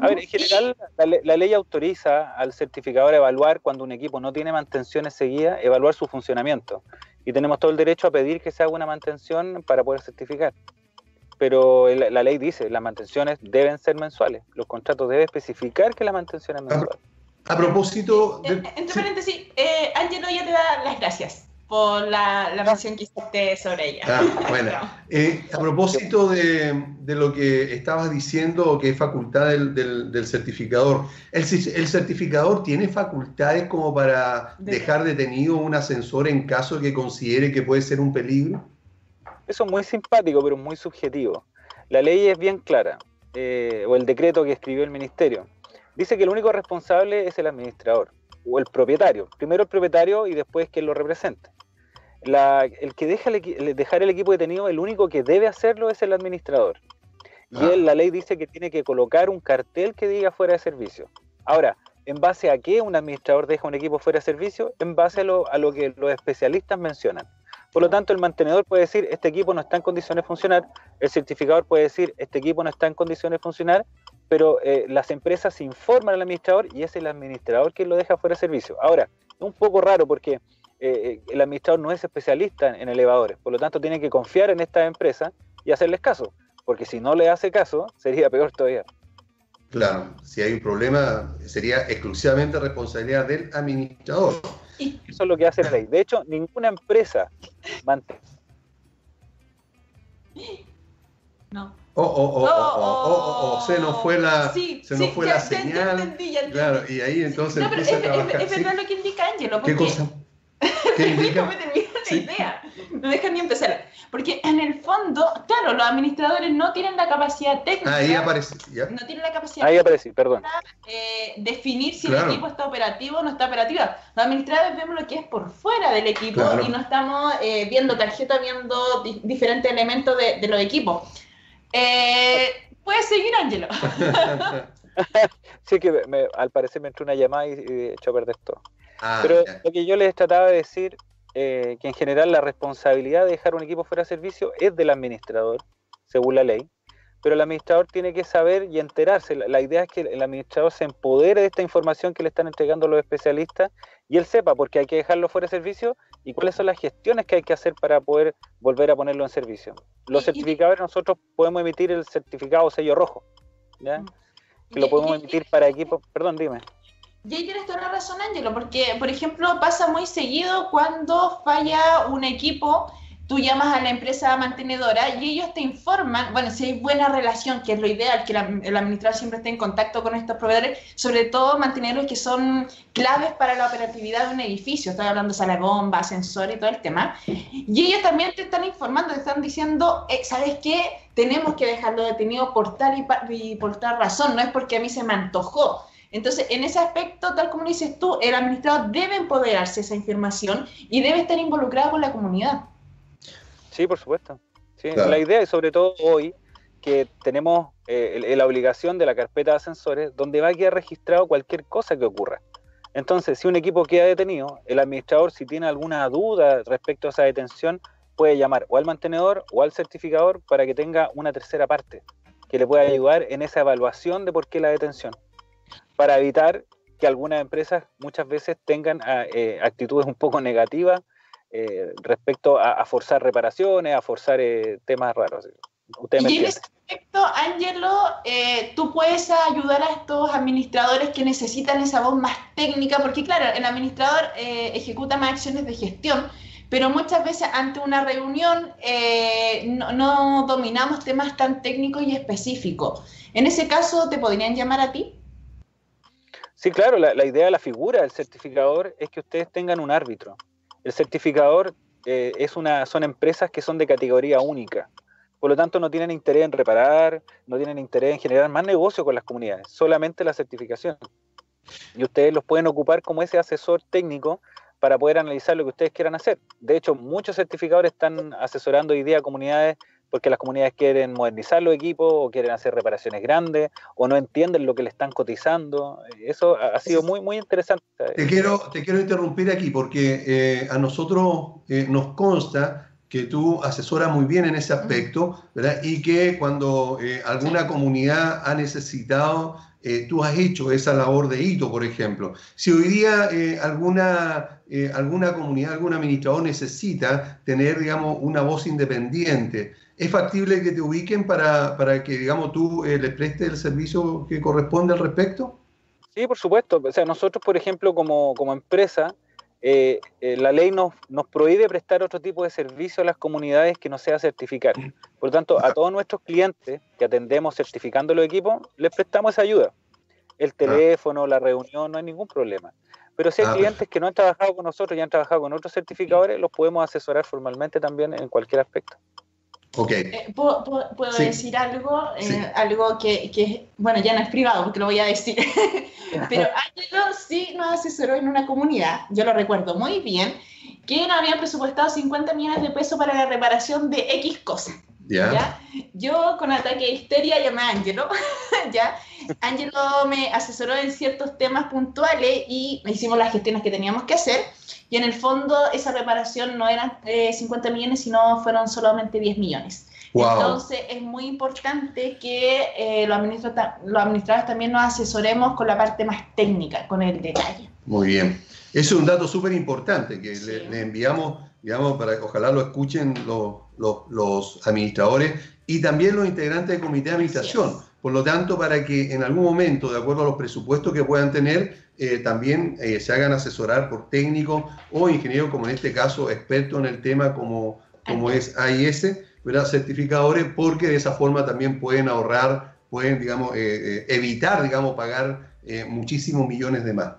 A ver, en general, la, ley autoriza al certificador a evaluar cuando un equipo no tiene mantenciones seguidas, evaluar su funcionamiento. Y tenemos todo el derecho a pedir que se haga una mantención para poder certificar. Pero la, ley dice, las mantenciones deben ser mensuales. Los contratos deben especificar que la mantención es mensual. A, propósito... De, entre paréntesis, eh, Angelo ya te da las gracias por la, la mención que hiciste sobre ella. Ah, bueno. Eh, a propósito de, de, lo que estabas diciendo, que es facultad del, del, certificador, ¿el, ¿el, certificador tiene facultades como para dejar detenido un ascensor en caso de que considere que puede ser un peligro? Eso es muy simpático, pero muy subjetivo. La ley es bien clara, eh, o el decreto que escribió el ministerio. Dice que el único responsable es el administrador o el propietario. Primero el propietario y después quien lo represente el que deja el, dejar el equipo detenido, el único que debe hacerlo es el administrador. Y ah. él, la ley dice que tiene que colocar un cartel que diga fuera de servicio. Ahora, ¿en base a qué un administrador deja un equipo fuera de servicio? En base a lo, a lo que los especialistas mencionan. Por lo tanto, el mantenedor puede decir, este equipo no está en condiciones de funcionar, el certificador puede decir, este equipo no está en condiciones de funcionar, pero eh, las empresas informan al administrador y es el administrador quien lo deja fuera de servicio. Ahora, es un poco raro porque eh, el administrador no es especialista en elevadores, por lo tanto tiene que confiar en esta empresa y hacerles caso, porque si no le hace caso, sería peor todavía. Claro, si hay un problema, sería exclusivamente responsabilidad del administrador. Eso es lo que hace la ley. De hecho, ninguna empresa mantiene. No. Oh, oh, oh, oh, oh, se nos fue la, se nos fue la señal. claro, y ahí entonces a trabajar. Es, verdad lo que indica Angelo. ¿Qué cosa? ¿Qué indica? me termina la idea. No dejan ni empezar. Porque en el fondo, claro, los administradores no tienen la capacidad técnica. Ahí aparece. ¿ya? No tienen la capacidad Ahí aparece, perdón. Para, eh, definir si el equipo está operativo o no está operativo. Los administradores vemos lo que es por fuera del equipo y no estamos eh, viendo tarjeta, viendo diferentes elementos de, de los equipos. Eh, Puedes seguir, Ángelo. sí, que al parecer me entró una llamada y, y echó a perder todo. Ah, Pero lo que yo les trataba de decir, eh, que en general la responsabilidad de dejar un equipo fuera de servicio es del administrador, según la ley, pero el administrador tiene que saber y enterarse. La, idea es que el administrador se empodere de esta información que le están entregando los especialistas y él sepa por qué hay que dejarlo fuera de servicio y cuáles son las gestiones que hay que hacer para poder volver a ponerlo en servicio. Los certificadores nosotros podemos emitir el certificado sello rojo, ¿ya? Mm. que lo podemos emitir para equipos, perdón, dime. Y ahí tienes toda la razón, Ángelo, porque, por ejemplo, pasa muy seguido cuando falla un equipo, tú llamas a la empresa mantenedora y ellos te informan, bueno, si hay buena relación, que es lo ideal, que el administrador siempre esté en contacto con estos proveedores, sobre todo mantenerlos que son claves para la operatividad de un edificio, estoy hablando de sala de bomba, ascensor y todo el tema, y ellos también te están informando, te están diciendo, eh, ¿sabes qué? Tenemos que dejarlo detenido por tal y, y por tal razón, no es porque a mí se me antojó, entonces, en ese aspecto, tal como dices tú, el administrador debe empoderarse esa información y debe estar involucrado con la comunidad. Sí, por supuesto. La idea es sobre todo hoy que tenemos eh, la obligación de la carpeta de ascensores donde va a quedar registrado cualquier cosa que ocurra. Entonces, si un equipo queda detenido, el administrador, si tiene alguna duda respecto a esa detención, puede llamar o al mantenedor o al certificador para que tenga una tercera parte que le pueda ayudar en esa evaluación de por qué la detención, para evitar que algunas empresas muchas veces tengan ah, eh, actitudes un poco negativas eh, respecto a, forzar reparaciones, a forzar temas raros y en ese aspecto, Angelo, eh, tú puedes ayudar a estos administradores que necesitan esa voz más técnica, porque claro, el administrador eh, ejecuta más acciones de gestión, pero muchas veces ante una reunión eh, no, dominamos temas tan técnicos y específicos. En ese caso, ¿te podrían llamar a ti? Sí, claro, la, idea de la figura del certificador es que ustedes tengan un árbitro. El certificador es una, son empresas que son de categoría única. Por lo tanto, no tienen interés en reparar, no tienen interés en generar más negocio con las comunidades, solamente la certificación. Y ustedes los pueden ocupar como ese asesor técnico para poder analizar lo que ustedes quieran hacer. De hecho, muchos certificadores están asesorando hoy día a comunidades porque las comunidades quieren modernizar los equipos o quieren hacer reparaciones grandes o no entienden lo que le están cotizando. Eso ha sido muy, muy interesante. Te quiero, te quiero interrumpir aquí porque eh, a nosotros eh, nos consta que tú asesoras muy bien en ese aspecto, ¿verdad? Y que cuando eh, alguna comunidad ha necesitado, eh, tú has hecho esa labor de hito, por ejemplo. Si hoy día eh, alguna, alguna comunidad, algún administrador necesita tener, digamos, una voz independiente, ¿es factible que te ubiquen para, para que, digamos, tú les prestes el servicio que corresponde al respecto? Sí, por supuesto. O sea, nosotros, por ejemplo, como, como empresa, eh, eh, la ley nos, nos prohíbe prestar otro tipo de servicio a las comunidades que no sea certificar. Por lo tanto, a todos nuestros clientes que atendemos certificando los equipos, les prestamos esa ayuda. El ah. teléfono, la reunión, no hay ningún problema. Pero si hay ah, clientes que no han trabajado con nosotros y han trabajado con otros certificadores, los podemos asesorar formalmente también en cualquier aspecto. Eh, ¿Puedo, decir algo? Eh, algo que, bueno, ya no es privado porque lo voy a decir. Pero Ángelo sí nos asesoró en una comunidad, yo lo recuerdo muy bien, que nos habían presupuestado 50 millones de pesos para la reparación de X cosas. ¿Ya? Yo con ataque de histeria llamé a Ángelo, ¿ya? Ángelo me asesoró en ciertos temas puntuales y hicimos las gestiones que teníamos que hacer. Y en el fondo esa reparación no eran 50 eh, millones, sino fueron solamente 10 millones. Entonces es muy importante que eh, los, administradores también nos asesoremos con la parte más técnica, con el detalle. Muy bien. Es un dato súper importante que le, enviamos, digamos, para ojalá lo escuchen los, los, administradores y también los integrantes del comité de administración. Por lo tanto, para que en algún momento, de acuerdo a los presupuestos que puedan tener, eh, también eh, se hagan asesorar por técnicos o ingenieros, como en este caso, expertos en el tema como, como es AIS, ¿verdad? certificadores, porque de esa forma también pueden ahorrar, pueden, digamos, eh, evitar, digamos, pagar muchísimos millones de más.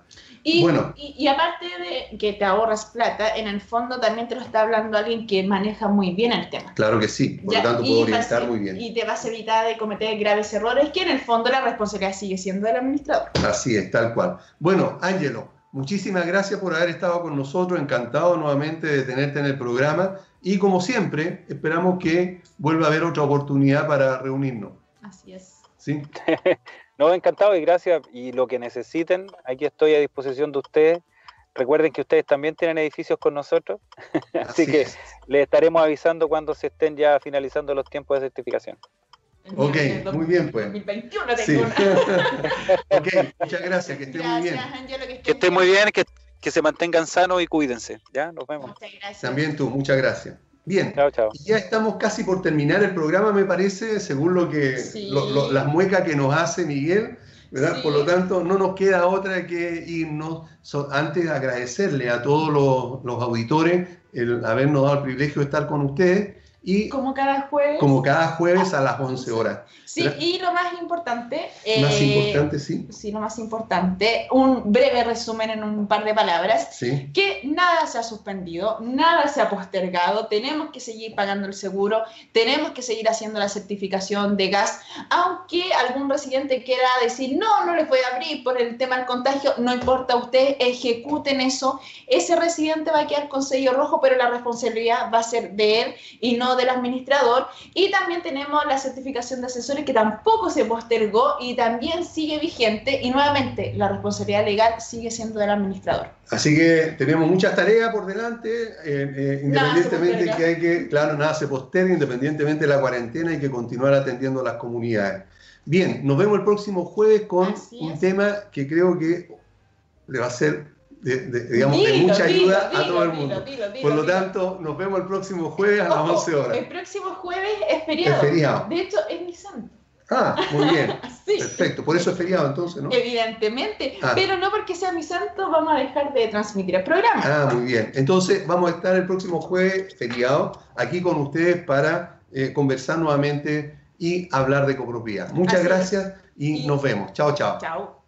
Y, bueno. y, aparte de que te ahorras plata, en el fondo también te lo está hablando alguien que maneja muy bien el tema. Claro que sí, por lo tanto puedo orientar muy bien. Y te vas a evitar de cometer graves errores, que en el fondo la responsabilidad sigue siendo del administrador. Así es, tal cual. Bueno, Ángelo, muchísimas gracias por haber estado con nosotros, encantado nuevamente de tenerte en el programa y como siempre, esperamos que vuelva a haber otra oportunidad para reunirnos. Así es. ¿Sí? No, encantado y gracias. Y lo que necesiten, aquí estoy a disposición de ustedes. Recuerden que ustedes también tienen edificios con nosotros, así, que les estaremos avisando cuando se estén ya finalizando los tiempos de certificación. Ok, muy bien pues. 2021 tengo ok, muchas gracias, que estén muy bien. que, estén muy bien, que, que se mantengan sanos y cuídense. Ya, nos vemos. Muchas gracias. También tú, muchas gracias. Bien, ya estamos casi por terminar el programa, me parece, según lo que las muecas que nos hace Miguel, ¿verdad? Por lo tanto, no nos queda otra que irnos, antes de agradecerle a todos los, los auditores el habernos dado el privilegio de estar con ustedes y como cada jueves. Como cada jueves a las 11 horas. Sí, y lo más importante. Más eh, importante, sí. Sí, lo más importante, un breve resumen en un par de palabras. Sí. Que nada se ha suspendido, nada se ha postergado, tenemos que seguir pagando el seguro, tenemos que seguir haciendo la certificación de gas, aunque algún residente quiera decir, no, no les voy a abrir por el tema del contagio, no importa, ustedes ejecuten eso, ese residente va a quedar con sello rojo, pero la responsabilidad va a ser de él y no del administrador y también tenemos la certificación de asesores que tampoco se postergó y también sigue vigente y nuevamente la responsabilidad legal sigue siendo del administrador. Así que tenemos muchas tareas por delante, eh, eh, independientemente que hay que, claro, nada se posterga, independientemente de la cuarentena, hay que continuar atendiendo a las comunidades. Bien, nos vemos el próximo jueves con un tema que creo que le va a ser de, digamos, de mucha ayuda a todo el mundo. Por lo tanto, nos vemos el próximo jueves a las 11 horas. El próximo jueves es feriado. Es feriado. De hecho, es mi santo. Ah, muy bien. Perfecto. Por eso es feriado entonces, ¿no? Evidentemente. Ah. Pero no porque sea mi santo vamos a dejar de transmitir el programa. Ah, muy bien. Entonces vamos a estar el próximo jueves feriado aquí con ustedes para eh, conversar nuevamente y hablar de copropiedad. Muchas gracias y nos vemos. Chao, chao. Chao.